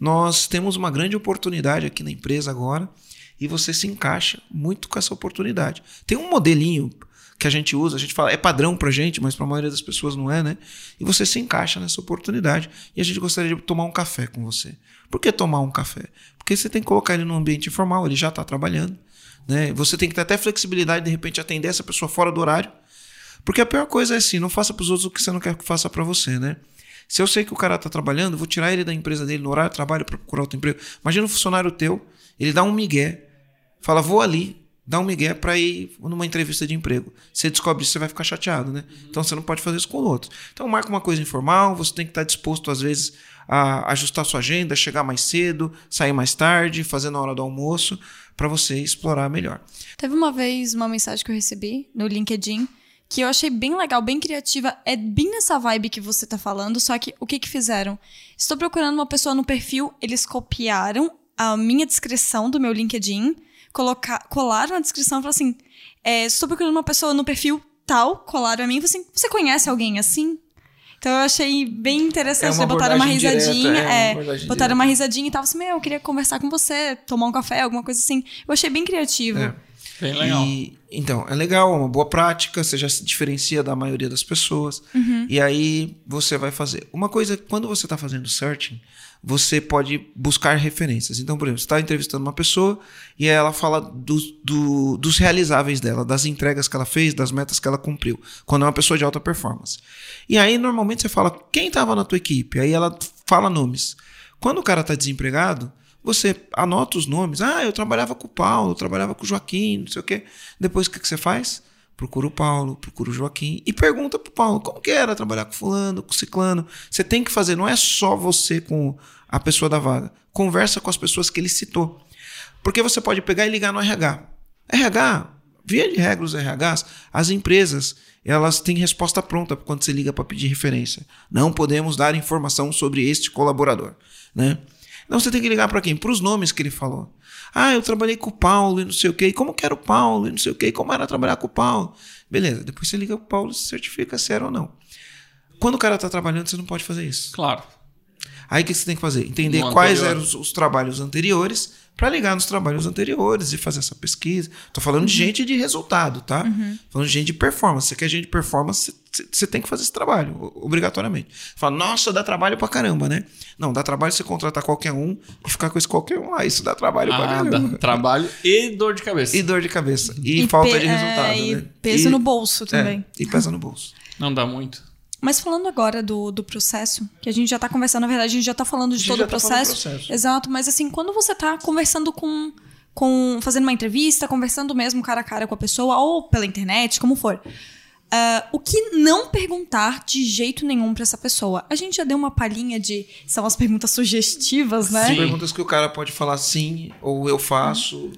nós temos uma grande oportunidade aqui na empresa agora e você se encaixa muito com essa oportunidade. Tem um modelinho que a gente usa, a gente fala, é padrão pra gente, mas para a maioria das pessoas não é, né? E você se encaixa nessa oportunidade e a gente gostaria de tomar um café com você. Por que tomar um café? Porque você tem que colocar ele num ambiente informal, ele já está trabalhando, né? Você tem que ter até flexibilidade de repente atender essa pessoa fora do horário. Porque a pior coisa é assim, não faça para os outros o que você não quer que faça para você, né? Se eu sei que o cara está trabalhando, vou tirar ele da empresa dele no horário de trabalho para procurar outro emprego. Imagina um funcionário teu, ele dá um migué, fala, vou ali, dá um migué para ir numa entrevista de emprego. Você descobre isso, você vai ficar chateado, né? Uhum. Então você não pode fazer isso com o outro. Então marca uma coisa informal, você tem que estar disposto, às vezes, a ajustar sua agenda, chegar mais cedo, sair mais tarde, fazer na hora do almoço, para você explorar melhor. Teve uma vez uma mensagem que eu recebi no LinkedIn que eu achei bem legal, bem criativa. É bem nessa vibe que você tá falando, só que o que que fizeram? Estou procurando uma pessoa no perfil, eles copiaram a minha descrição do meu LinkedIn, colocar, colaram a descrição e falaram assim: é, estou procurando uma pessoa no perfil tal, colaram a mim e assim: você conhece alguém assim? Então eu achei bem interessante. É botaram uma risadinha. Direta, é, é uma botaram direta. uma risadinha e tava assim: Meu, eu queria conversar com você, tomar um café, alguma coisa assim. Eu achei bem criativo. É. Bem legal. E, então, é legal, é uma boa prática, você já se diferencia da maioria das pessoas. Uhum. E aí você vai fazer. Uma coisa, quando você está fazendo searching, você pode buscar referências. Então, por exemplo, você está entrevistando uma pessoa e ela fala do, do, dos realizáveis dela, das entregas que ela fez, das metas que ela cumpriu, quando é uma pessoa de alta performance. E aí, normalmente, você fala quem estava na tua equipe. Aí ela fala nomes. Quando o cara está desempregado, você anota os nomes. Ah, eu trabalhava com o Paulo, eu trabalhava com o Joaquim, não sei o quê. Depois o que, que você faz? Procura o Paulo, procura o Joaquim e pergunta pro Paulo como que era trabalhar com fulano, com ciclano. Você tem que fazer, não é só você com a pessoa da vaga. Conversa com as pessoas que ele citou. Porque você pode pegar e ligar no RH. RH, via de regra os RHs, as empresas, elas têm resposta pronta quando você liga para pedir referência. Não podemos dar informação sobre este colaborador, né? Então você tem que ligar para quem? Para os nomes que ele falou. Ah, eu trabalhei com o Paulo e não sei o quê. como que era o Paulo e não sei o quê. Como era trabalhar com o Paulo? Beleza, depois você liga para o Paulo e certifica se era ou não. Quando o cara está trabalhando, você não pode fazer isso. Claro. Aí o que você tem que fazer? Entender quais eram os, os trabalhos anteriores para ligar nos trabalhos anteriores e fazer essa pesquisa. Tô falando uhum. de gente de resultado, tá? Uhum. Falando de gente de performance. Você quer gente de performance, você tem que fazer esse trabalho, obrigatoriamente. Fala, nossa, dá trabalho pra caramba, né? Não, dá trabalho você contratar qualquer um e ficar com esse qualquer um lá. Isso dá trabalho ah, pra caramba. Dá *laughs* trabalho e dor de cabeça. E dor de cabeça. E, e falta de resultado, é, e né? Peso e, no bolso também. É, e pesa no bolso. Não dá muito. Mas falando agora do, do processo, que a gente já está conversando, na verdade, a gente já está falando de todo o tá processo. processo. Exato, mas assim, quando você está conversando com, com. fazendo uma entrevista, conversando mesmo cara a cara com a pessoa, ou pela internet, como for. Uh, o que não perguntar de jeito nenhum para essa pessoa? A gente já deu uma palhinha de. São as perguntas sugestivas, né? Sim. Perguntas que o cara pode falar sim, ou eu faço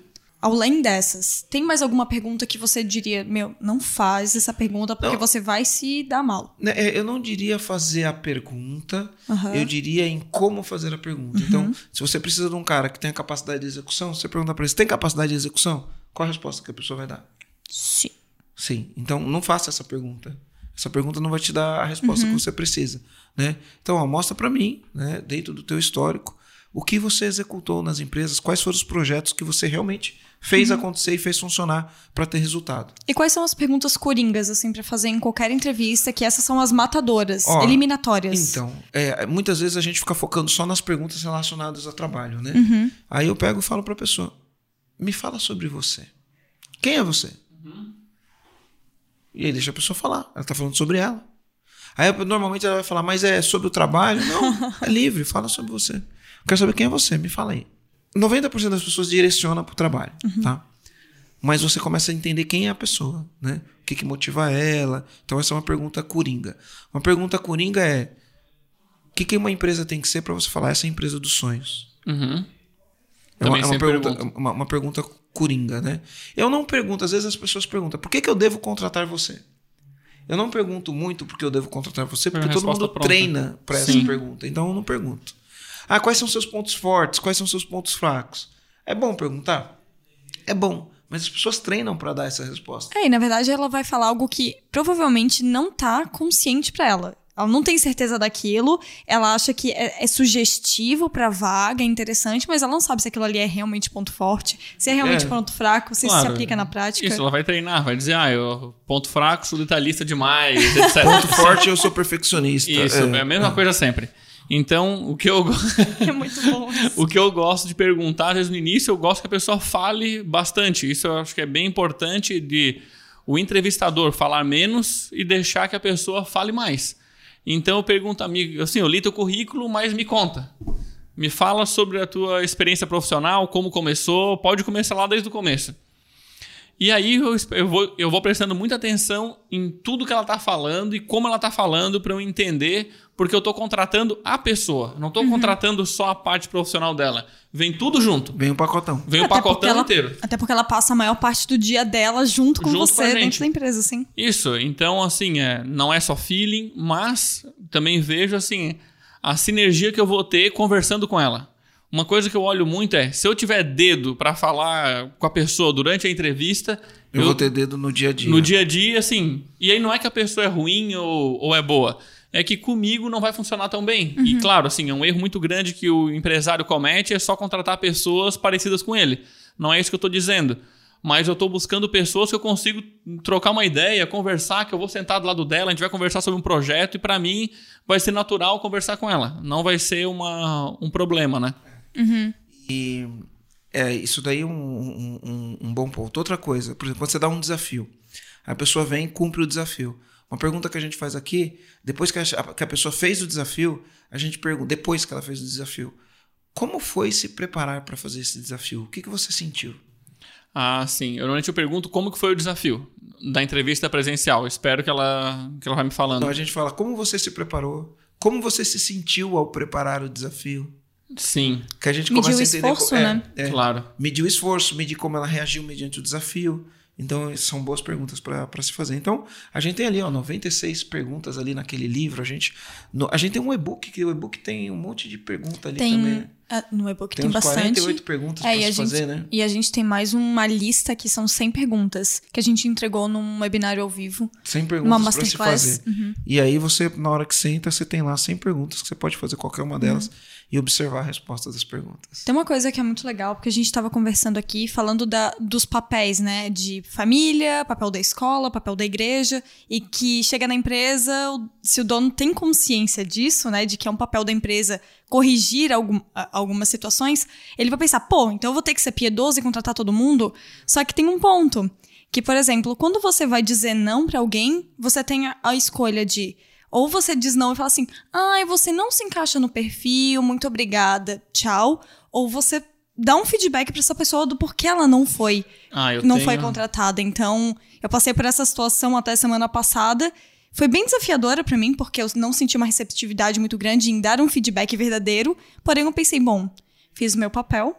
além dessas, tem mais alguma pergunta que você diria, meu, não faz essa pergunta porque não. você vai se dar mal? Né, é, eu não diria fazer a pergunta, uhum. eu diria em como fazer a pergunta. Então, uhum. Então, se você precisa de um cara que tenha capacidade de execução, você pergunta para ele, tem capacidade de execução? Qual a resposta que a pessoa vai dar? Sim. Sim. Então, não faça essa pergunta. Essa pergunta não vai te dar a resposta uhum. que você precisa, né? Então, ó, mostra para mim, né, dentro do teu histórico, o que você executou nas empresas, quais foram os projetos que você realmente fez uhum. acontecer e fez funcionar para ter resultado. E quais são as perguntas coringas, assim, para fazer em qualquer entrevista, que essas são as matadoras, Ó, eliminatórias? Então, é, muitas vezes a gente fica focando só nas perguntas relacionadas a trabalho, né? Uhum. Aí eu pego e falo para a pessoa, me fala sobre você. Quem é você? Uhum. E aí deixa a pessoa falar. Ela está falando sobre ela. Aí normalmente ela vai falar, mas é sobre o trabalho? Não, *laughs* é livre, fala sobre você. Quero saber quem é você, me fala aí. 90% das pessoas direcionam para o trabalho, uhum. tá? mas você começa a entender quem é a pessoa, né? O que, que motiva ela. Então, essa é uma pergunta coringa. Uma pergunta coringa é: o que, que uma empresa tem que ser para você falar essa é a empresa dos sonhos? Uhum. É uma, é uma pergunta, uma, uma pergunta coringa, né? Eu não pergunto, às vezes as pessoas perguntam: por que, que eu devo contratar você? Eu não pergunto muito porque eu devo contratar você, porque todo mundo pronta. treina para essa pergunta. Então eu não pergunto. Ah, quais são seus pontos fortes? Quais são seus pontos fracos? É bom perguntar? É bom, mas as pessoas treinam para dar essa resposta. É, e na verdade ela vai falar algo que provavelmente não tá consciente pra ela. Ela não tem certeza daquilo, ela acha que é, é sugestivo pra vaga, é interessante, mas ela não sabe se aquilo ali é realmente ponto forte, se é realmente É. ponto fraco, se isso se Claro. aplica na prática. Isso, ela vai treinar, vai dizer, ah, eu ponto fraco, sou detalhista demais, *laughs* etc. Ponto forte, eu sou perfeccionista. Isso, é, a mesma coisa sempre. Então, o que eu, *laughs* É muito bom. *laughs* o que eu gosto de perguntar, às vezes no início, eu gosto que a pessoa fale bastante. Isso eu acho que é bem importante de o entrevistador falar menos e deixar que a pessoa fale mais. Então eu pergunto, amigo, assim, eu li teu currículo, mas me conta. Me fala sobre a tua experiência profissional, como começou, pode começar lá desde o começo. E aí eu, eu vou, eu vou prestando muita atenção em tudo que ela tá falando e como ela tá falando para eu entender, porque eu tô contratando a pessoa, não tô contratando só a parte profissional dela. Vem tudo junto. Vem um pacotão. Vem o Até porque pacotão ela- inteiro. Até porque ela passa a maior parte do dia dela junto com Junto com você gente. dentro da empresa, assim. Isso, então assim, é, não é só feeling, mas também vejo assim a sinergia que eu vou ter conversando com ela. Uma coisa que eu olho muito é, se eu tiver dedo para falar com a pessoa durante a entrevista, Eu, vou ter dedo no dia a dia. no dia a dia, assim. E aí não é que a pessoa é ruim ou, ou é boa. É que comigo não vai funcionar tão bem. E claro, assim, é um erro muito grande que o empresário comete é só contratar pessoas parecidas com ele. Não é isso que eu tô dizendo. Mas eu tô buscando pessoas que eu consigo trocar uma ideia, conversar, que eu vou sentar do lado dela, a gente vai conversar sobre um projeto e para mim vai ser natural conversar com ela. Não vai ser uma, um problema, né? E é, isso daí é um, um, um- um bom ponto. Outra coisa, por exemplo, quando você dá um desafio, a pessoa vem e cumpre o desafio. Uma pergunta que a gente faz aqui, depois que a, que a pessoa fez o desafio, a gente pergunta, depois que ela fez o desafio, como foi se preparar para fazer esse desafio? O que, que você sentiu? Ah, sim. Eu normalmente eu pergunto como que foi o desafio da entrevista presencial. Eu espero que ela, que ela vai me falando. Então a gente fala como você se preparou, como você se sentiu ao preparar o desafio. Sim, Que a gente Mediu começa o a entender esforço, co- é, né? é. claro. medir o esforço, medir como ela reagiu mediante o desafio. Então, são boas perguntas para se fazer. Então, a gente tem ali, ó, 96 perguntas ali naquele livro. A gente, no- a gente tem um e-book, que o e-book tem um monte de pergunta ali também. Tem. ah, no e-book tem, Tem, bastante. 48 perguntas É, para se a, gente, fazer, né? e a gente tem mais uma lista que são 100 perguntas que a gente entregou num webinário ao vivo. 100 Uma perguntas para se masterclass. fazer. Uhum. E aí, você, na hora que senta, você tem lá 100 perguntas que você pode fazer qualquer uma delas Uhum. E observar a resposta das perguntas. Tem uma coisa que é muito legal, porque a gente estava conversando aqui, falando da, dos papéis, né? De família, papel da escola, papel da igreja, e que chega na empresa, se o dono tem consciência disso, né? De que é um papel da empresa corrigir algum, algumas situações, ele vai pensar, pô, então eu vou ter que ser piedoso e contratar todo mundo. Só que tem um ponto. Que, por exemplo, quando você vai dizer não pra alguém, você tem a, a escolha de ou você diz não e fala assim: ai, você não se encaixa no perfil, muito obrigada, tchau. Ou você dá um feedback pra essa pessoa do porquê ela não foi, Ah, não tenho... foi contratada. Então, eu passei por essa situação até semana passada. Foi bem desafiadora pra mim, porque eu não senti uma receptividade muito grande em dar um feedback verdadeiro. Porém, eu pensei, bom, fiz o meu papel.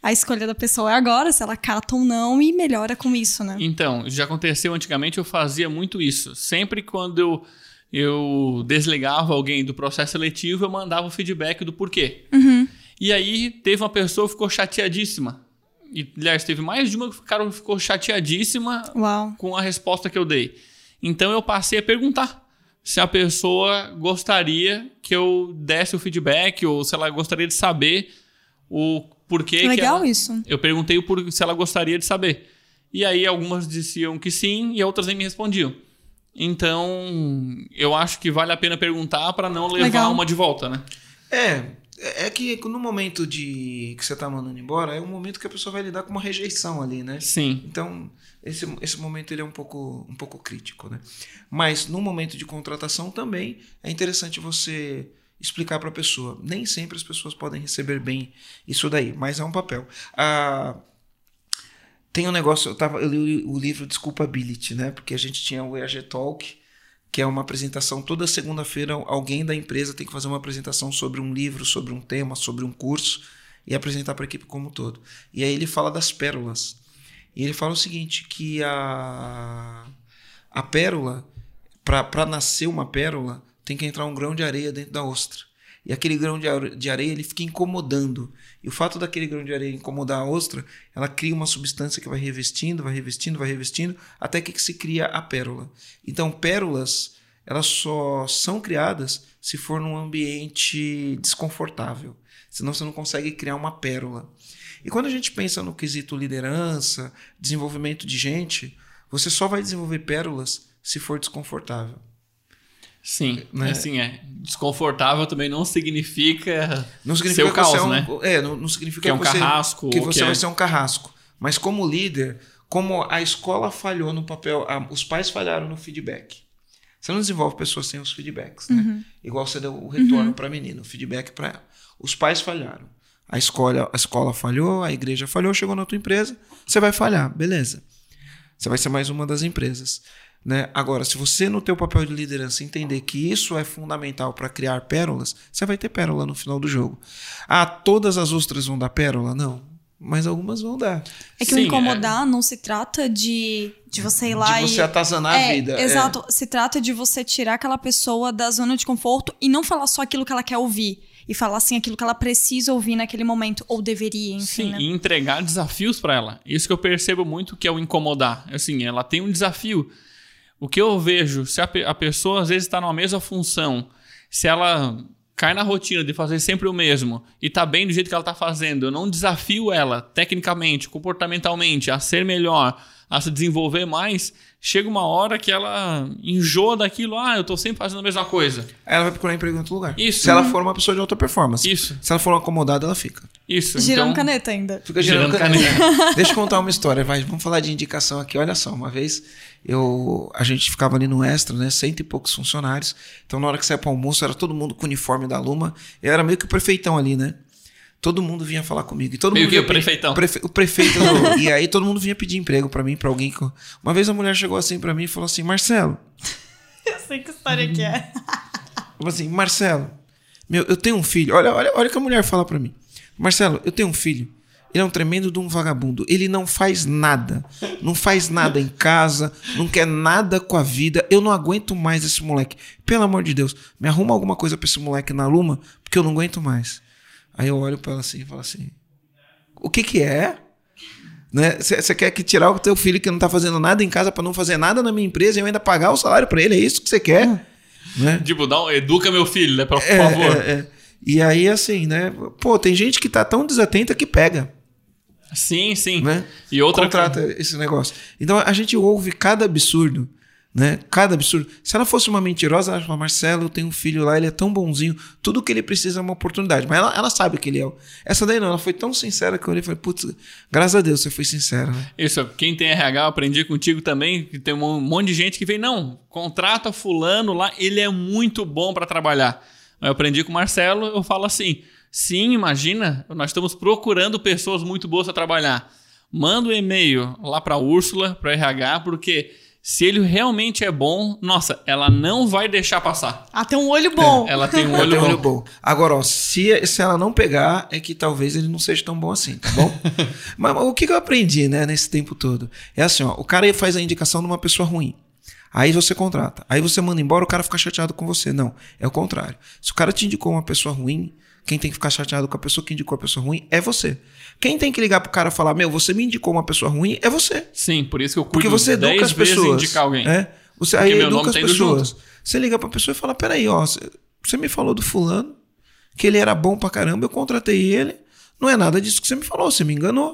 A escolha da pessoa é agora, se ela cata ou não, e melhora com isso, né? Então, já aconteceu antigamente, eu fazia muito isso. Sempre quando eu, eu desligava alguém do processo seletivo, eu mandava o feedback do porquê. E aí teve uma pessoa que ficou chateadíssima. E, aliás, teve mais de uma que ficaram, ficou chateadíssima Uau. com a resposta que eu dei. Então eu passei a perguntar se a pessoa gostaria que eu desse o feedback ou se ela gostaria de saber o porquê que Legal ela... isso. Eu perguntei por- se ela gostaria de saber. E aí algumas diziam que sim e outras nem me respondiam. Então, eu acho que vale a pena perguntar para não levar Legal. uma de volta, né? É, é que no momento de que você tá mandando embora, é um momento que a pessoa vai lidar com uma rejeição ali, né? Sim. Então, esse, esse momento ele é um pouco, um pouco crítico, né? Mas no momento de contratação também é interessante você explicar para a pessoa. Nem sempre as pessoas podem receber bem isso daí, mas é um papel. Ah, Tem um negócio, eu, tava, eu li o livro Desculpability, né? Porque a gente tinha o EAG Talk, que é uma apresentação toda segunda-feira. Alguém da empresa tem que fazer uma apresentação sobre um livro, sobre um tema, sobre um curso e apresentar para a equipe como um todo. E aí ele fala das pérolas. E ele fala o seguinte: que a, a pérola, para nascer uma pérola, tem que entrar um grão de areia dentro da ostra. E aquele grão de areia ele fica incomodando. E o fato daquele grão de areia incomodar a ostra, ela cria uma substância que vai revestindo, vai revestindo, vai revestindo, até que se cria a pérola. Então, pérolas, elas só são criadas se for num ambiente desconfortável. Senão você não consegue criar uma pérola. E quando a gente pensa no quesito liderança, desenvolvimento de gente, você só vai desenvolver pérolas se for desconfortável. Sim, né? assim é. Desconfortável também não significa, não significa ser o caos, é um, né? É, não, não significa que é um que você, carrasco, que você que vai é... ser um carrasco. Mas como líder, como a escola falhou no papel, a, os pais falharam no feedback. Você não desenvolve pessoas sem os feedbacks, né? Uhum. Igual você deu o retorno uhum. para a menina, o feedback para ela. Os pais falharam. A escola, a escola falhou, a igreja falhou, chegou na tua empresa, você vai falhar, beleza. Você vai ser mais uma das empresas. Né? Agora, se você no teu papel de liderança entender que isso é fundamental para criar pérolas, você vai ter pérola no final do jogo. Ah, todas as ostras vão dar pérola? Não. Mas algumas vão dar. É que Sim, o incomodar é... não se trata de, de você ir lá de e... você atazanar é, a vida. Exato. É. Se trata de você tirar aquela pessoa da zona de conforto e não falar só aquilo que ela quer ouvir. E falar assim aquilo que ela precisa ouvir naquele momento, ou deveria, enfim. Sim, né? e entregar desafios para ela. Isso que eu percebo muito que é o incomodar. Assim, ela tem um desafio o que eu vejo, se a, a pessoa às vezes está numa mesma função, se ela cai na rotina de fazer sempre o mesmo e tá bem do jeito que ela tá fazendo, eu não desafio ela tecnicamente, comportamentalmente a ser melhor, a se desenvolver mais, chega uma hora que ela enjoa daquilo, ah, eu tô sempre fazendo a mesma coisa. Ela vai procurar emprego em outro lugar. Isso. Se ela for uma pessoa de alta performance. Isso. Se ela for uma acomodada, ela fica. Isso. Girando então... caneta ainda. Fica girando, girando caneta. caneta. *laughs* Deixa eu contar uma história, vai. Vamos falar de indicação aqui. Olha só, uma vez eu a gente ficava ali no extra, né? Cento e poucos funcionários. Então, na hora que saia para almoço, era todo mundo com o uniforme da Luma. Eu era meio que o prefeitão ali, né? Todo mundo vinha falar comigo. E todo meio mundo que o prefeitão. Prefe, o prefeito. do, e aí todo mundo vinha pedir emprego para mim, para alguém. Que, uma vez a mulher chegou assim para mim e falou assim: Marcelo. *laughs* eu sei que história que é. Falou assim: Marcelo, meu, eu tenho um filho. Olha, olha, olha o que a mulher fala para mim. Marcelo, eu tenho um filho. Ele é um tremendo de um vagabundo. Ele não faz nada. Não faz nada em casa. Não quer nada com a vida. Eu não aguento mais esse moleque. Pelo amor de Deus, me arruma alguma coisa pra esse moleque na Luma, porque eu não aguento mais. Aí eu olho para ela assim e falo assim: O que que é? Você né? quer que tirar o teu filho que não tá fazendo nada em casa para não fazer nada na minha empresa e eu ainda pagar o salário para ele? É isso que você quer? Né? Tipo, dá um, educa meu filho, né? Por é, favor. É, é. E aí, assim, né? Pô, tem gente que tá tão desatenta que pega. Sim, sim. Né? E outra Contrata esse negócio. Então a gente ouve cada absurdo, né? Cada absurdo. Se ela fosse uma mentirosa, ela fala, Marcelo, eu tenho um filho lá, ele é tão bonzinho, tudo que ele precisa é uma oportunidade. Mas ela, ela sabe que ele é. Essa daí não, ela foi tão sincera que eu olhei e falei, putz, graças a Deus você foi sincera, né? Isso, quem tem RH, eu aprendi contigo também, que tem um monte de gente que vem, não, contrata fulano lá, ele é muito bom para trabalhar. Eu aprendi com o Marcelo, eu falo assim, Sim, imagina, nós estamos procurando pessoas muito boas para trabalhar. Manda um e-mail lá para a Úrsula, para RH, porque se ele realmente é bom, nossa, ela não vai deixar passar. Ah, tem um olho bom. É, *laughs* ela tem um olho, tem bom. olho bom. Agora, ó, se, se ela não pegar, é que talvez ele não seja tão bom assim, tá bom? *laughs* mas, mas, o que, que eu aprendi, né, nesse tempo todo? É assim, ó, o cara faz a indicação de uma pessoa ruim. Aí você contrata. Aí você manda embora, o cara fica chateado com você. Não, é o contrário. Se o cara te indicou uma pessoa ruim, quem tem que ficar chateado com a pessoa que indicou a pessoa ruim é você. Quem tem que ligar pro cara e falar, meu, você me indicou uma pessoa ruim é você. Sim, por isso que eu cuido Porque você educa as pessoas. indicar alguém. É? Você Porque aí educa as tá pessoas. Você liga pra pessoa e fala, peraí, ó, você me falou do fulano, que ele era bom pra caramba, eu contratei ele. Não é nada disso que você me falou, você me enganou.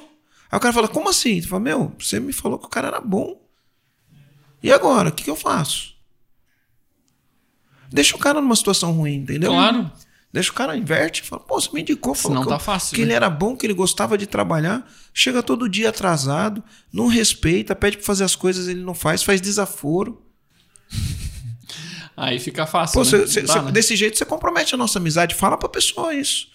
Aí o cara fala, como assim? Você fala, meu, você me falou que o cara era bom. E agora, o que, que eu faço? Deixa o cara numa situação ruim, entendeu? Claro. Deixa o cara inverte, fala, pô, você me indicou, falou Senão que, tá eu- fácil, que né? ele era bom, que ele gostava de trabalhar, chega todo dia atrasado, não respeita, pede pra fazer as coisas, ele não faz, faz desaforo. *laughs* Aí fica fácil. Pô, né? cê- cê- Dá, cê- né? desse jeito você compromete a nossa amizade, fala pra pessoa isso.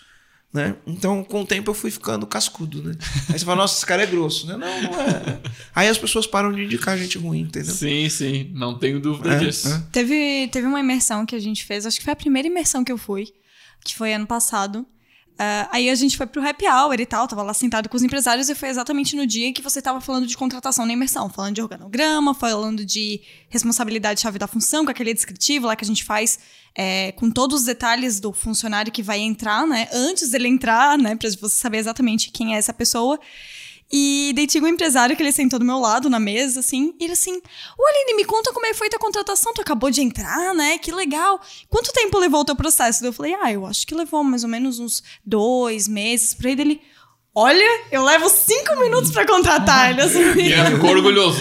Né? Então, com o tempo, eu fui ficando cascudo, né? Aí você fala, nossa, esse cara é grosso, né? Não, não é. Aí as pessoas param de indicar gente ruim, entendeu? Sim, sim, não tenho dúvida É, disso. é. Teve, teve uma imersão que a gente fez, acho que foi a primeira imersão que eu fui, que foi ano passado. Ah, aí a gente foi pro happy hour e tal, tava lá sentado com os empresários e foi exatamente no dia que você tava falando de contratação na imersão, falando de organograma, falando de responsabilidade-chave da função, com aquele descritivo lá que a gente faz é, com todos os detalhes do funcionário que vai entrar, né? Antes dele entrar, né? Pra você saber exatamente quem é essa pessoa. E daí tinha um empresário que ele sentou do meu lado na mesa, assim, e ele assim, ô Aline, me conta como é que foi tua contratação, tu acabou de entrar, né? Que legal. Quanto tempo levou o teu processo? Daí eu falei, ah, eu acho que levou mais ou menos uns dois meses, por aí dele. Olha, eu levo cinco minutos pra contratar ele, assim. E ele ficou orgulhoso.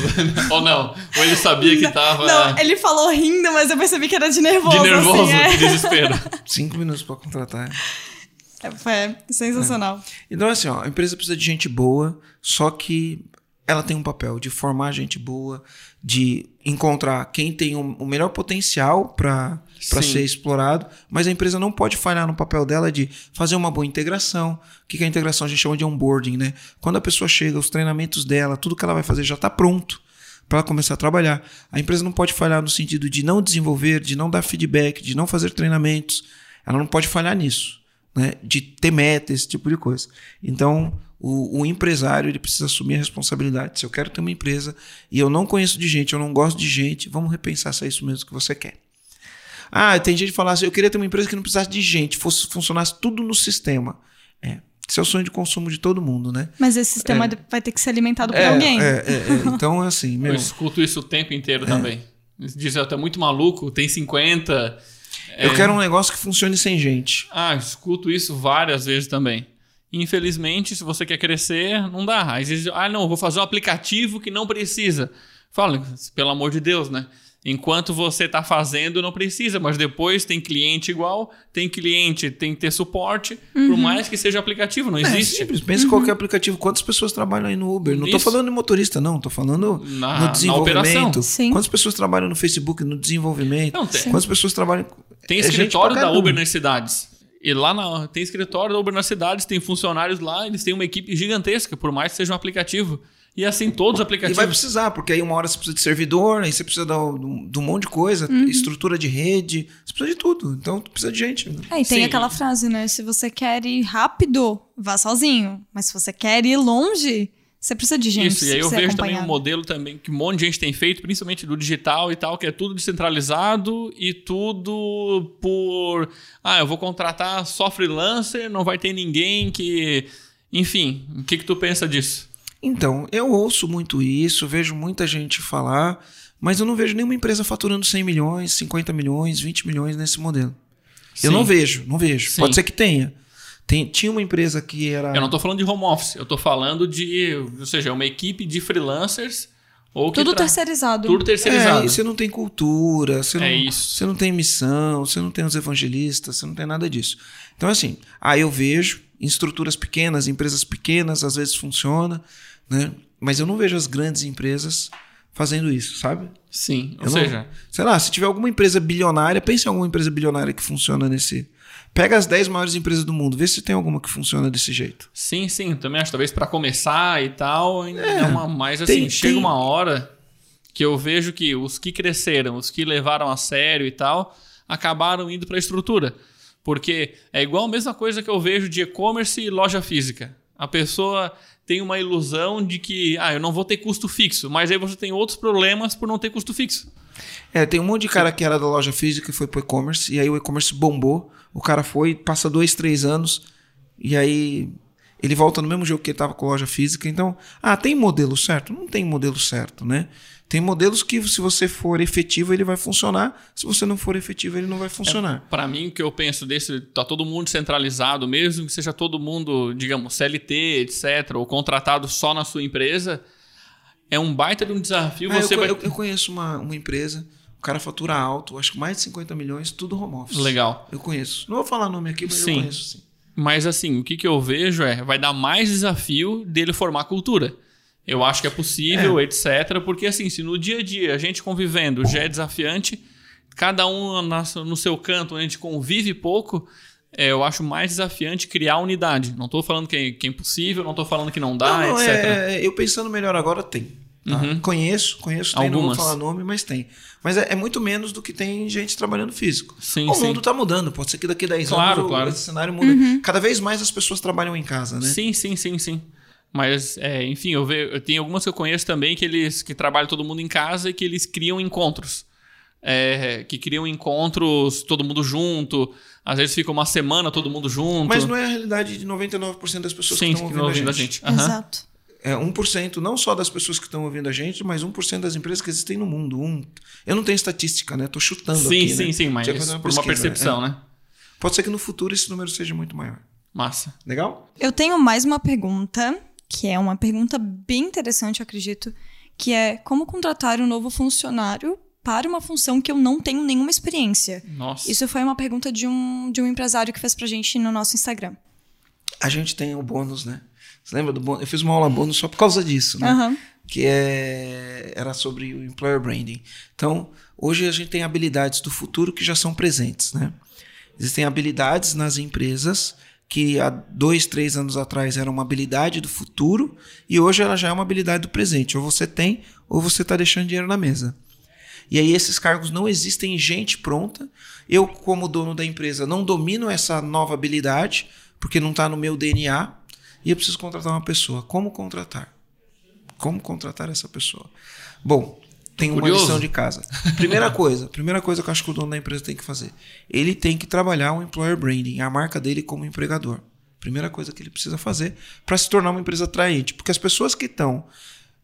Ou não? Ou ele sabia que tava Não, ele falou rindo, mas eu percebi que era de nervoso, de nervoso, assim, é. de desespero. Cinco minutos pra contratar. É, Foi sensacional. Então, assim, ó, a empresa precisa de gente boa, só que ela tem um papel de formar gente boa, de encontrar quem tem o o melhor potencial para ser explorado, mas a empresa não pode falhar no papel dela de fazer uma boa integração. O que que é a integração? A gente chama de onboarding, né? Quando a pessoa chega, os treinamentos dela, tudo que ela vai fazer já está pronto para ela começar a trabalhar. A empresa não pode falhar no sentido de não desenvolver, de não dar feedback, de não fazer treinamentos. Ela não pode falhar nisso, né? De ter meta, esse tipo de coisa. Então, o, o empresário ele precisa assumir a responsabilidade. Se eu quero ter uma empresa e eu não conheço de gente, eu não gosto de gente, vamos repensar se é isso mesmo que você quer. Ah, tem gente que fala assim, eu queria ter uma empresa que não precisasse de gente, fosse funcionasse tudo no sistema. É, esse é o sonho de consumo de todo mundo, né? Mas esse sistema vai ter que ser alimentado por É, alguém. é, é, é. Então, assim, Eu meu, escuto isso o tempo inteiro também. Diz, eu tô muito maluco, tem 50. Eu quero um negócio que funcione sem gente. Ah, escuto isso várias vezes também. Infelizmente, se você quer crescer, não dá. Às vezes, ah, não, vou fazer um aplicativo que não precisa. Fala, pelo amor de Deus, né? Enquanto você está fazendo, não precisa, mas depois tem cliente igual, tem cliente, tem que ter suporte, por mais que seja aplicativo, não É existe. simples. Pensa em qualquer aplicativo. Quantas pessoas trabalham aí no Uber? Não Isso. falando de motorista, não. Tô falando Na- no na desenvolvimento. operação. Sim. Quantas pessoas trabalham no Facebook, no desenvolvimento? Não, tem- Quantas pessoas trabalham... Tem É escritório da. Uber nas cidades. E lá na, tem escritório da Uber nas cidades, tem funcionários lá, eles têm uma equipe gigantesca, por mais que seja um aplicativo. E assim, todos os E aplicativos. vai precisar, porque aí uma hora você precisa de servidor, aí você precisa de um de um monte de coisa, Uhum. estrutura de rede, você precisa de tudo. Então, tu precisa de gente. É, e tem Sim. aquela frase, né? Se você quer ir rápido, vá sozinho. Mas se você quer ir longe, você precisa de gente. Isso, e você aí eu vejo também um modelo também que um monte de gente tem feito, principalmente do digital e tal, que é tudo descentralizado e tudo por. Ah, eu vou contratar só freelancer, não vai ter ninguém que. Enfim, o que, que tu pensa disso? Então, eu ouço muito isso, vejo muita gente falar, mas eu não vejo nenhuma empresa faturando 100 milhões, 50 milhões, 20 milhões nesse modelo. Eu Sim. não vejo, não vejo. Sim. Pode ser que tenha. Tem, tinha uma empresa que era. Eu não tô falando de home office, eu tô falando de. Ou seja, uma equipe de freelancers ou que. Tudo tra- terceirizado. Tudo terceirizado. É, você não tem cultura, você não, É isso. você não tem missão, você não tem os evangelistas, você não tem nada disso. Então, assim, aí eu vejo em estruturas pequenas, empresas pequenas, às vezes funciona, né? Mas eu não vejo as grandes empresas fazendo isso, sabe? Sim, ou Eu não- seja, sei lá, se tiver alguma empresa bilionária, pense em alguma empresa bilionária que funciona nesse. Pega as 10 maiores empresas do mundo, vê se tem alguma que funciona desse jeito. sim, sim, também acho talvez para começar e tal, ainda é uma mais assim, tem- chega tem- uma hora que eu vejo que os que cresceram, os que levaram a sério e tal, acabaram indo para a estrutura. Porque é igual a mesma coisa que eu vejo de e-commerce e loja física. A pessoa tem uma ilusão de que, ah, eu não vou ter custo fixo, mas aí você tem outros problemas por não ter custo fixo. É, tem um monte de cara que era da loja física e foi pro e-commerce, e aí o e-commerce bombou. O cara foi, passa dois, três anos, e aí ele volta no mesmo jogo que ele tava com a loja física. Então, ah, tem modelo certo? Não tem modelo certo, né? Tem modelos que, se você for efetivo, ele vai funcionar. Se você não for efetivo, ele não vai funcionar. Para mim, o que eu penso desse, tá todo mundo centralizado, mesmo que seja todo mundo, digamos, CLT, etc, ou contratado só na sua empresa, é um baita de um desafio. Ah, eu, você co- vai eu- eu conheço uma, uma empresa, o cara fatura alto, acho que mais de 50 milhões, tudo home office. legal. Eu conheço. Não vou falar nome aqui, mas Sim. eu conheço sim. Mas assim, o que, que eu vejo é, vai dar mais desafio dele formar cultura. Eu acho que é possível, etc. Porque assim, se no dia a dia a gente convivendo já é desafiante, cada um na- no seu canto, onde a gente convive pouco, é, eu acho mais desafiante criar unidade. Não estou falando que é, que é, impossível, não estou falando que não dá, não, não, etc. É, eu pensando melhor agora, tem. Tá? Uhum. Conheço, conheço, tem, não vou falar nome, mas tem. Mas é, é, muito menos do que tem gente trabalhando físico. Sim, o sim. mundo está mudando, pode ser que daqui a 10 claro, anos claro. esse cenário muda. Uhum. Cada vez mais as pessoas trabalham em casa, né? Sim, sim, sim, sim. Mas, é, enfim, eu, ve, eu tenho algumas que eu conheço também que eles que trabalham todo mundo em casa e que eles criam encontros. É, que criam encontros todo mundo junto. Às vezes fica uma semana todo mundo junto. Mas não é a realidade de 99% das pessoas Sim, que estão ouvindo, ouvindo a gente. A gente. Uhum. Exato. É 1% não só das pessoas que estão ouvindo a gente, mas 1% das empresas que existem no mundo. Um, eu não tenho estatística, né? Tô chutando sim, aqui, Sim, né? sim, mas uma por uma percepção, né? né? Pode ser que no futuro esse número seja muito maior. Massa. Legal? Eu tenho mais uma pergunta, que é uma pergunta bem interessante, eu acredito, que é como contratar um novo funcionário para uma função que eu não tenho nenhuma experiência. Nossa. Isso foi uma pergunta de um, de um empresário que fez pra gente no nosso Instagram. A gente tem o bônus, né? Você lembra do bônus? Eu fiz uma aula bônus só por causa disso, né? Uhum. Que é, era sobre o employer branding. Então, hoje a gente tem habilidades do futuro que já são presentes, né? Existem habilidades nas empresas que há dois, três anos atrás era uma habilidade do futuro e hoje ela já é uma habilidade do presente. Ou você tem, ou você está deixando dinheiro na mesa. E aí esses cargos não existem gente pronta. Eu, como dono da empresa, não domino essa nova habilidade, porque não está no meu DNA, e eu preciso contratar uma pessoa. Como contratar? Como contratar essa pessoa? Bom, tem uma Curioso. lição de casa. Primeira coisa, primeira coisa que eu acho que o dono da empresa tem que fazer. Ele tem que trabalhar o employer branding, a marca dele como empregador. Primeira coisa que ele precisa fazer para se tornar uma empresa atraente, porque as pessoas que estão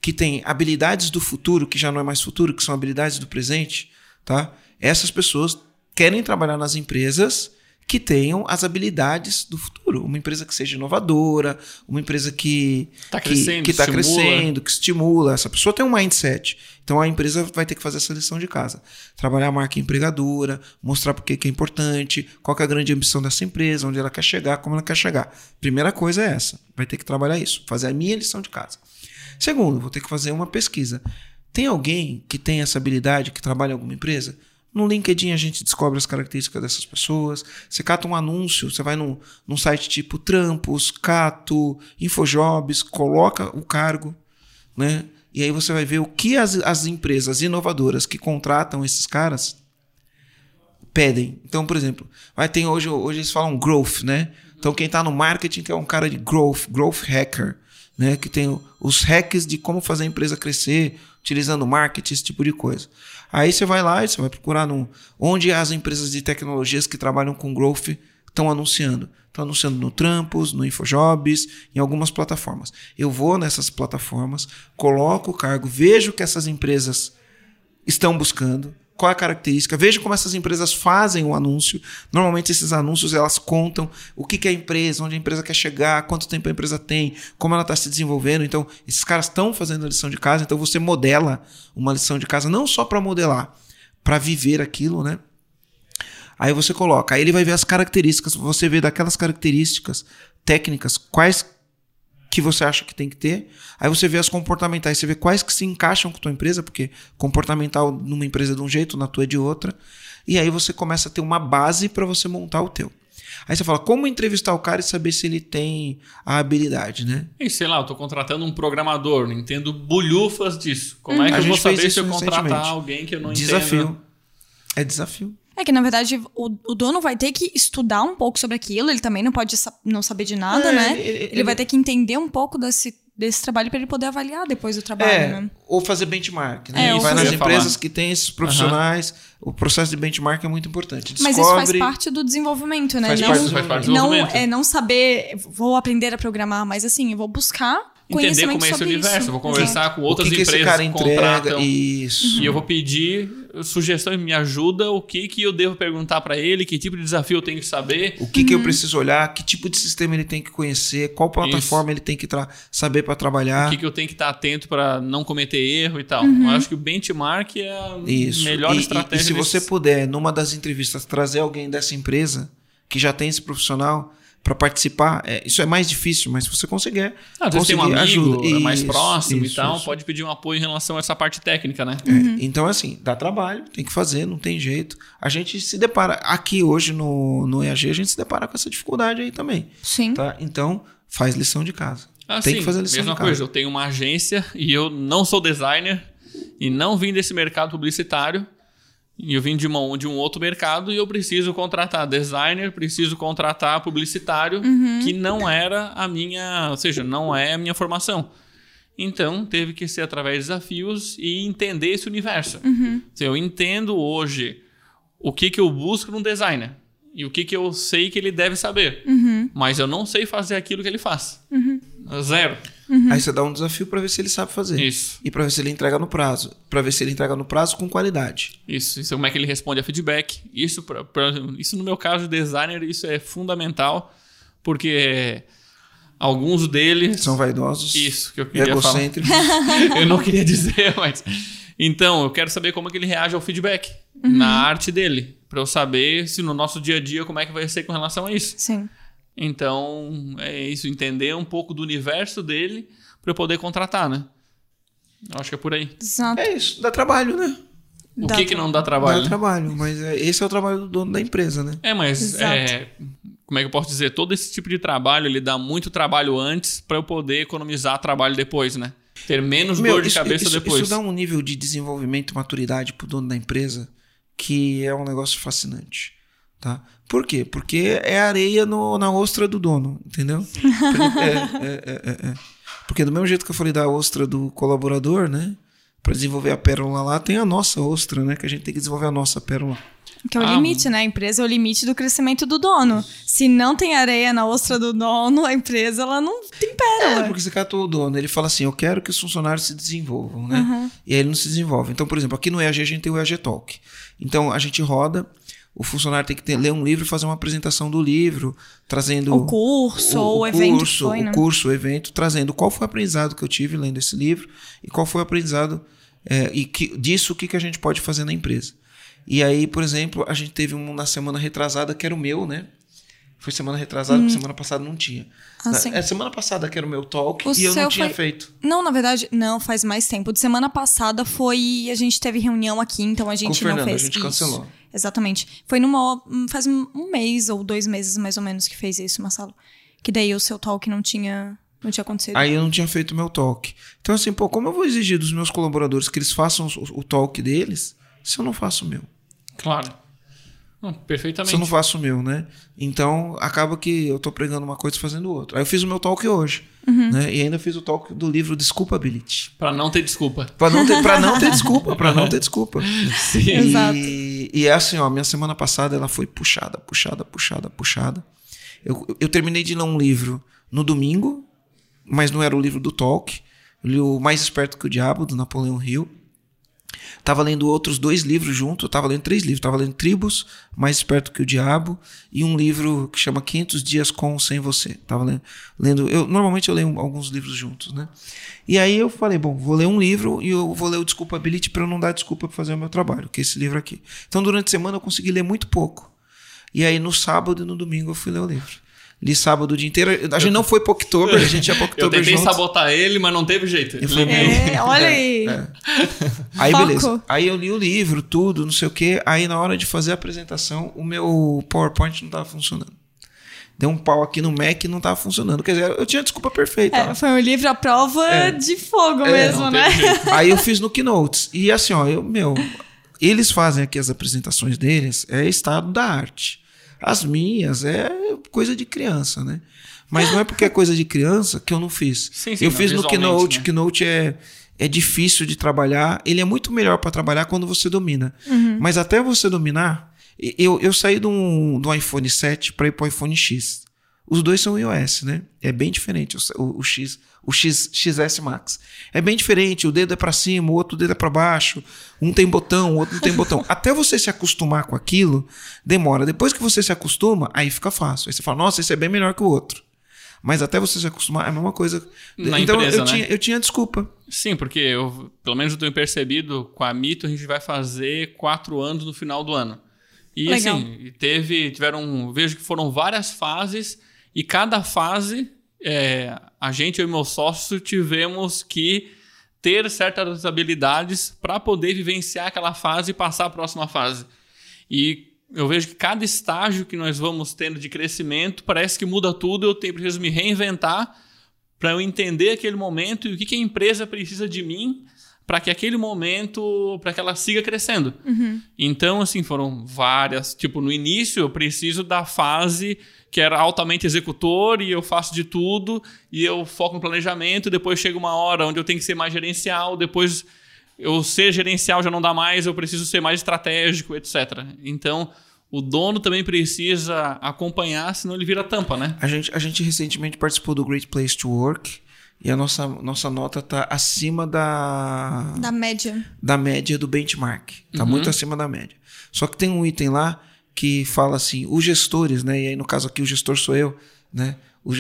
que têm habilidades do futuro, que já não é mais futuro, que são habilidades do presente, tá? Essas pessoas querem trabalhar nas empresas que tenham as habilidades do futuro. Uma empresa que seja inovadora, uma empresa que está que, crescendo, que tá estimula. crescendo, que estimula. Essa pessoa tem um mindset. Então a empresa vai ter que fazer essa lição de casa. Trabalhar a marca empregadora, mostrar por que que é importante, qual que é a grande ambição dessa empresa, onde ela quer chegar, como ela quer chegar. Primeira coisa é essa. Vai ter que trabalhar isso, fazer a minha lição de casa. Segundo, vou ter que fazer uma pesquisa. Tem alguém que tem essa habilidade, que trabalha em alguma empresa? No LinkedIn a gente descobre as características dessas pessoas. Você cata um anúncio, você vai num, num site tipo Trampos, Cato, Infojobs, coloca o cargo, né? E aí você vai ver o que as, as empresas inovadoras que contratam esses caras pedem. Então, por exemplo, vai ter hoje, hoje eles falam growth, né? Então quem está no marketing que é um cara de growth, growth hacker, né? Que tem os hacks de como fazer a empresa crescer, utilizando marketing, esse tipo de coisa. Aí você vai lá e você vai procurar no, onde as empresas de tecnologias que trabalham com growth estão anunciando. Estão anunciando no Trampos, no Infojobs, em algumas plataformas. Eu vou nessas plataformas, coloco o cargo, vejo que essas empresas estão buscando, qual é a característica, vejo como essas empresas fazem o anúncio. Normalmente esses anúncios elas contam o que, que é a empresa, onde a empresa quer chegar, quanto tempo a empresa tem, como ela está se desenvolvendo. Então, esses caras estão fazendo a lição de casa, então você modela uma lição de casa não só para modelar, para viver aquilo, né? Aí você coloca, aí ele vai ver as características, você vê daquelas características técnicas, quais que você acha que tem que ter. Aí você vê as comportamentais, você vê quais que se encaixam com a tua empresa, porque comportamental numa empresa é de um jeito, na tua é de outra. E aí você começa a ter uma base para você montar o teu. Aí você fala, como entrevistar o cara e saber se ele tem a habilidade, né? E sei lá, eu tô contratando um programador, não entendo bolhufas disso. Como é que A eu vou saber se eu contratar alguém que eu não desafio. entendo? É desafio. É que, na verdade, o, o dono vai ter que estudar um pouco sobre aquilo, ele também não pode sa- não saber de nada, É, né? ele- Ele, ele- vai ter que entender um pouco desse, desse trabalho para ele poder avaliar depois do trabalho, É, né? ou fazer benchmark. É, Né? ou vai fazer- nas ia falar. empresas que têm esses profissionais. O processo de benchmark é muito importante. Mas isso faz Descobre- parte do desenvolvimento, né? Faz não, parte faz parte do não, desenvolvimento. é não saber, vou aprender a programar, mas assim, eu vou buscar Entender conhecimento como é esse sobre universo. isso. Eu vou conversar com outras o que, que empresas esse cara que entrega. contratam. Isso. E eu vou pedir sugestões, me ajuda, o que, que eu devo perguntar para ele, que tipo de desafio eu tenho que saber. O que, que eu preciso olhar, que tipo de sistema ele tem que conhecer, qual plataforma ele tem que saber para trabalhar. O que, que eu tenho que estar atento para não cometer erro e tal. Eu acho que o benchmark é a Isso. melhor e, e- estratégia. E se você puder, numa das entrevistas, trazer alguém dessa empresa que já tem esse profissional para participar, é, isso é mais difícil, mas se você conseguir. Ah, vezes tem um amigo ajuda. é mais Isso, próximo isso, e tal, isso. pode pedir um apoio em relação a essa parte técnica, né? É, Então, assim, dá trabalho, tem que fazer, não tem jeito. A gente se depara, aqui hoje no, no EAG, a gente se depara com essa dificuldade aí também. Sim. Tá? Então, faz lição de casa. Ah, tem sim, que fazer lição mesma de casa. coisa, eu tenho uma agência e eu não sou designer e não vim desse mercado publicitário. E eu vim de, uma, de um outro mercado e eu preciso contratar designer, preciso contratar publicitário, que não era a minha, ou seja, não é a minha formação. Então, teve que ser através de desafios e entender esse universo. Se Eu entendo hoje o que, que eu busco num designer e o que, que eu sei que ele deve saber, mas eu não sei fazer aquilo que ele faz. Zero. Aí você dá um desafio para ver se ele sabe fazer. Isso. E para ver se ele entrega no prazo. Para ver se ele entrega no prazo com qualidade. Isso, isso é como é que ele responde a feedback. Isso, pra, pra- isso no meu caso de designer, isso é fundamental, porque alguns deles. São vaidosos. Isso que eu queria falar. egocêntricos. *laughs* eu não queria dizer, mas. Então, eu quero saber como é que ele reage ao feedback na arte dele. Pra eu saber se no nosso dia a dia como é que vai ser com relação a isso. Sim. Então, é isso, entender um pouco do universo dele pra eu poder contratar, né? Eu acho que é por aí. Exato. É isso, dá trabalho, né? O Dá que que não dá trabalho? Dá né? trabalho, mas é- esse é o trabalho do dono da empresa, né? É, mas é, como é que eu posso dizer? Todo esse tipo de trabalho, ele dá muito trabalho antes pra eu poder economizar trabalho depois, né? Ter menos Meu, dor de isso- cabeça isso, depois. Isso dá um nível de desenvolvimento e maturidade pro dono da empresa que é um negócio fascinante. Tá? Por quê? Porque é areia no- na ostra do dono, entendeu? Porque, *laughs* é, é, é, é, é. Porque do mesmo jeito que eu falei da ostra do colaborador, né? Para desenvolver a pérola lá, tem a nossa ostra, né? Que a gente tem que desenvolver a nossa pérola. Que é o Ah, limite, né? A empresa é o limite do crescimento do dono. Se não tem areia na ostra do dono, a empresa ela não tem É, pérola. porque você catou o dono, ele fala assim: eu quero que os funcionários se desenvolvam, né? E aí ele não se desenvolve. Então, por exemplo, aqui no EAG a gente tem o EAG Talk. Então a gente roda, o funcionário tem que ter- ler um livro e fazer uma apresentação do livro, trazendo. O curso ou o evento que curso, foi, né? O curso, o evento, trazendo qual foi o aprendizado que eu tive lendo esse livro e qual foi o aprendizado é, e que, disso o que, que a gente pode fazer na empresa. E aí, por exemplo, a gente teve um na semana retrasada que era o meu, né? Foi semana retrasada, porque semana passada não tinha. Hum. Ah, Na- sim. é semana passada que era o meu talk O e eu não tinha foi- feito. Não, na verdade, não, faz mais tempo. De semana passada foi. A gente teve reunião aqui, então a gente o Fernando, não fez a gente isso. cancelou. Exatamente. Foi numa. Faz um um mês ou dois meses mais ou menos que fez isso, Marcelo. Que daí o seu talk não tinha. Não tinha acontecido. Aí eu não tinha feito o meu talk. Então, assim, pô, como eu vou exigir dos meus colaboradores que eles façam o, o talk deles se eu não faço o meu? Claro. Não, perfeitamente. Se eu não faço o meu, né? Então, acaba que eu tô pregando uma coisa e fazendo outra. Aí eu fiz o meu talk hoje, né? E ainda fiz o talk do livro Desculpability. Pra não ter desculpa. Pra não ter, pra não ter *laughs* desculpa, pra não ter desculpa. Sim. Exato. E, e é assim, ó, minha semana passada ela foi puxada, puxada, puxada, puxada. Eu, eu terminei de ler um livro no domingo, mas não era o livro do Talk. Eu li o Mais Esperto que o Diabo, do Napoleão Hill. Tava lendo outros dois livros junto, tava lendo três livros. Tava lendo Tribos, Mais Esperto que o Diabo, e um livro que chama 500 Dias com ou Sem Você. Tava lendo, lendo eu Normalmente eu leio alguns livros juntos, né? E aí eu falei, bom, vou ler um livro e eu vou ler o Desculpability para eu não dar desculpa para fazer o meu trabalho, que é esse livro aqui. Então durante a semana eu consegui ler muito pouco. E aí no sábado e no domingo eu fui ler o livro. Li sábado o dia inteiro. A gente não foi para Oktober, a gente ia para *laughs* Eu Oktober tentei junto. sabotar ele, mas não teve jeito. Eu falei. É, olha aí. Aí Foco. beleza. Aí eu li o livro, tudo, não sei o quê. Aí na hora de fazer a apresentação, o meu PowerPoint não tava funcionando. Deu um pau aqui no Mac e não tava funcionando. Quer dizer, eu tinha desculpa perfeita. É, foi um livro à prova É. de fogo mesmo, não né? jeito. *laughs* Aí eu fiz no Keynotes. E assim, ó, eu, meu, eles fazem aqui as apresentações deles, é estado da arte. As minhas é coisa de criança, né? Mas não é porque é coisa de criança que eu não fiz. *laughs* Sim, sim, eu não, fiz no Keynote. né? Keynote é, é difícil de trabalhar. Ele é muito melhor para trabalhar quando você domina. Mas até você dominar, eu, eu saí de um, do iPhone 7 para ir para o iPhone X. Os dois são iOS, né? É bem diferente o, o, o X, o X, XS Max. É bem diferente, o dedo é para cima, o outro dedo é para baixo, um tem botão, o outro não tem botão. *laughs* Até você se acostumar com aquilo, demora. Depois que você se acostuma, aí fica fácil. Aí você fala, nossa, esse é bem melhor que o outro. Mas até você se acostumar, é a mesma coisa. Na então empresa, eu, né? tinha, eu tinha desculpa. Sim, porque eu, pelo menos eu tenho percebido, com a Mito a gente vai fazer quatro anos no final do ano. E Legal. assim, teve, tiveram, vejo que foram várias fases E cada fase, é, a gente, eu e meu sócio, tivemos que ter certas habilidades para poder vivenciar aquela fase e passar a próxima fase. E eu vejo que cada estágio que nós vamos tendo de crescimento parece que muda tudo. Eu tenho, preciso me reinventar para eu entender aquele momento e o que, que a empresa precisa de mim para que aquele momento, para que ela siga crescendo. Uhum. Então, assim, foram várias. Tipo, no início eu preciso da fase que era altamente executor e eu faço de tudo e eu foco no planejamento. Depois chega uma hora onde eu tenho que ser mais gerencial. Depois eu ser gerencial já não dá mais, eu preciso ser mais estratégico, etc. Então, o dono também precisa acompanhar, senão ele vira tampa, né? A gente, a gente recentemente participou do Great Place to Work e a nossa, nossa nota está acima da, Da média. da média do benchmark. Está Uhum. muito acima da média. Só que tem um item lá que fala assim, os gestores, né? E aí, no caso aqui, o gestor sou eu, né? O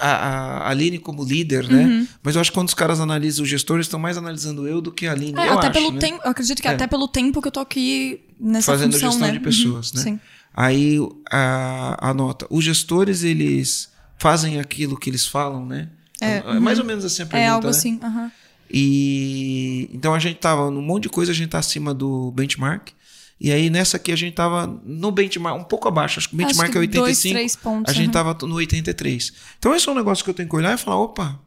a, a Aline como líder, Uhum. né? Mas eu acho que quando os caras analisam os gestores, estão mais analisando eu do que a Aline. É, eu até acho, pelo né? tempo. Acredito que É. até pelo tempo que eu tô aqui nessa Fazendo função, gestão né? de pessoas, Uhum, né? Sim. Aí a, a nota. Os gestores, eles fazem aquilo que eles falam, né? É, mais ou menos assim a pergunta, É algo né? assim. E então a gente tava num monte de coisa, a gente tá acima do benchmark. E aí nessa aqui a gente tava no benchmark, um pouco abaixo. Acho que o Acho benchmark que é 85. dois, três pontos, a gente uhum. tava no 83. Então esse é um negócio que eu tenho que olhar e falar, opa,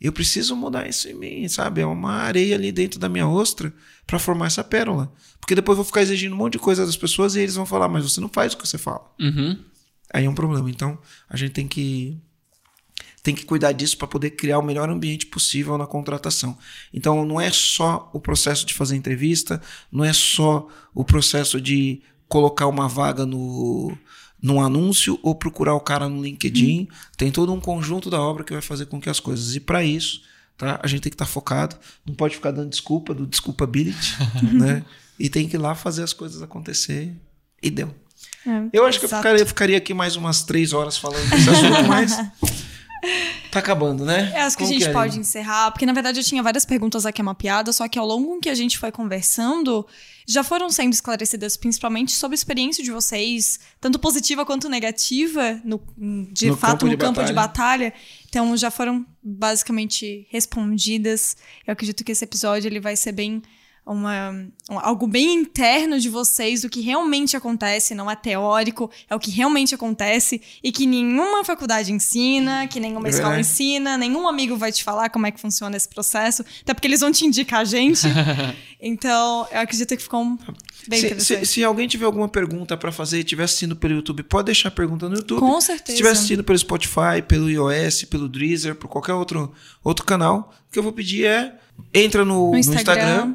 eu preciso mudar isso em mim, sabe? É uma areia ali dentro da minha ostra para formar essa pérola. Porque depois eu vou ficar exigindo um monte de coisa das pessoas e eles vão falar, mas você não faz o que você fala. Uhum. Aí é um problema. Então, a gente tem que tem que cuidar disso para poder criar o melhor ambiente possível na contratação. Então, não é só o processo de fazer entrevista, não é só o processo de colocar uma vaga no num anúncio ou procurar o cara no LinkedIn. Tem todo um conjunto da obra que vai fazer com que as coisas. E para isso, tá? A gente tem que estar focado, não pode ficar dando desculpa do desculpability, *laughs* né? E tem que ir lá fazer as coisas acontecer. E deu. É, Eu acho que eu ficaria, ficaria aqui mais umas três horas falando desse assunto, mas *laughs* tá acabando, né? Eu acho que Como a gente é, pode Aline? encerrar, porque na verdade eu tinha várias perguntas aqui mapeadas, só que ao longo que a gente foi conversando, já foram sendo esclarecidas principalmente sobre a experiência de vocês, tanto positiva quanto negativa, no, de No fato campo no de campo de batalha. batalha. Então já foram basicamente respondidas. Eu acredito que esse episódio ele vai ser bem uma, um- algo bem interno de vocês do que realmente acontece, não é teórico, é o que realmente acontece e que nenhuma faculdade ensina, que nenhuma É escola ensina, nenhum amigo vai te falar como é que funciona esse processo, até porque eles vão te indicar a gente. *laughs* então, eu acredito que ficou um- bem Se, interessante. se, se alguém tiver alguma pergunta pra fazer e estiver assistindo pelo YouTube, pode deixar a pergunta no YouTube. Com Se certeza. estiver assistindo pelo Spotify, pelo iOS, pelo Deezer, por qualquer outro, outro canal, o que eu vou pedir é entra no, No no Instagram.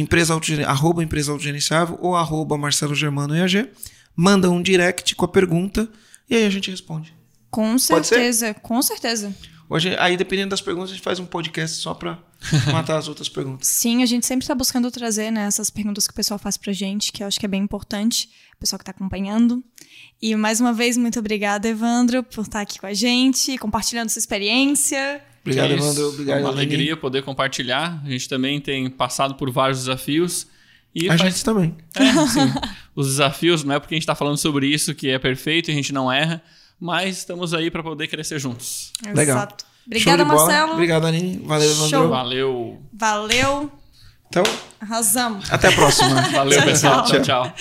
Empresa arroba empresa autogerenciável ou arroba Marcelo Germano EAG, manda um direct com a pergunta e aí a gente responde. Com certeza, com certeza. Hoje, aí, dependendo das perguntas, a gente faz um podcast só pra *laughs* matar as outras perguntas. Sim, a gente sempre está buscando trazer né, essas perguntas que o pessoal faz pra gente, que eu acho que é bem importante, o pessoal que está acompanhando. E mais uma vez, muito obrigada, Evandro, por estar aqui com a gente, compartilhando sua experiência. Obrigado, é. Evandro. Obrigado, É uma Aline. alegria poder compartilhar. A gente também tem passado por vários desafios. E A faz- gente também. É, sim. Os desafios não é porque a gente está falando sobre isso que é perfeito e a gente não erra, mas estamos aí para poder crescer juntos. Legal. Exato. Show Obrigada. Marcelo. Obrigado, Aline. Valeu, Evandro. Valeu. Valeu. Então, Arrasamos. até a próxima. Valeu, *laughs* pessoal. Tchau. tchau. tchau.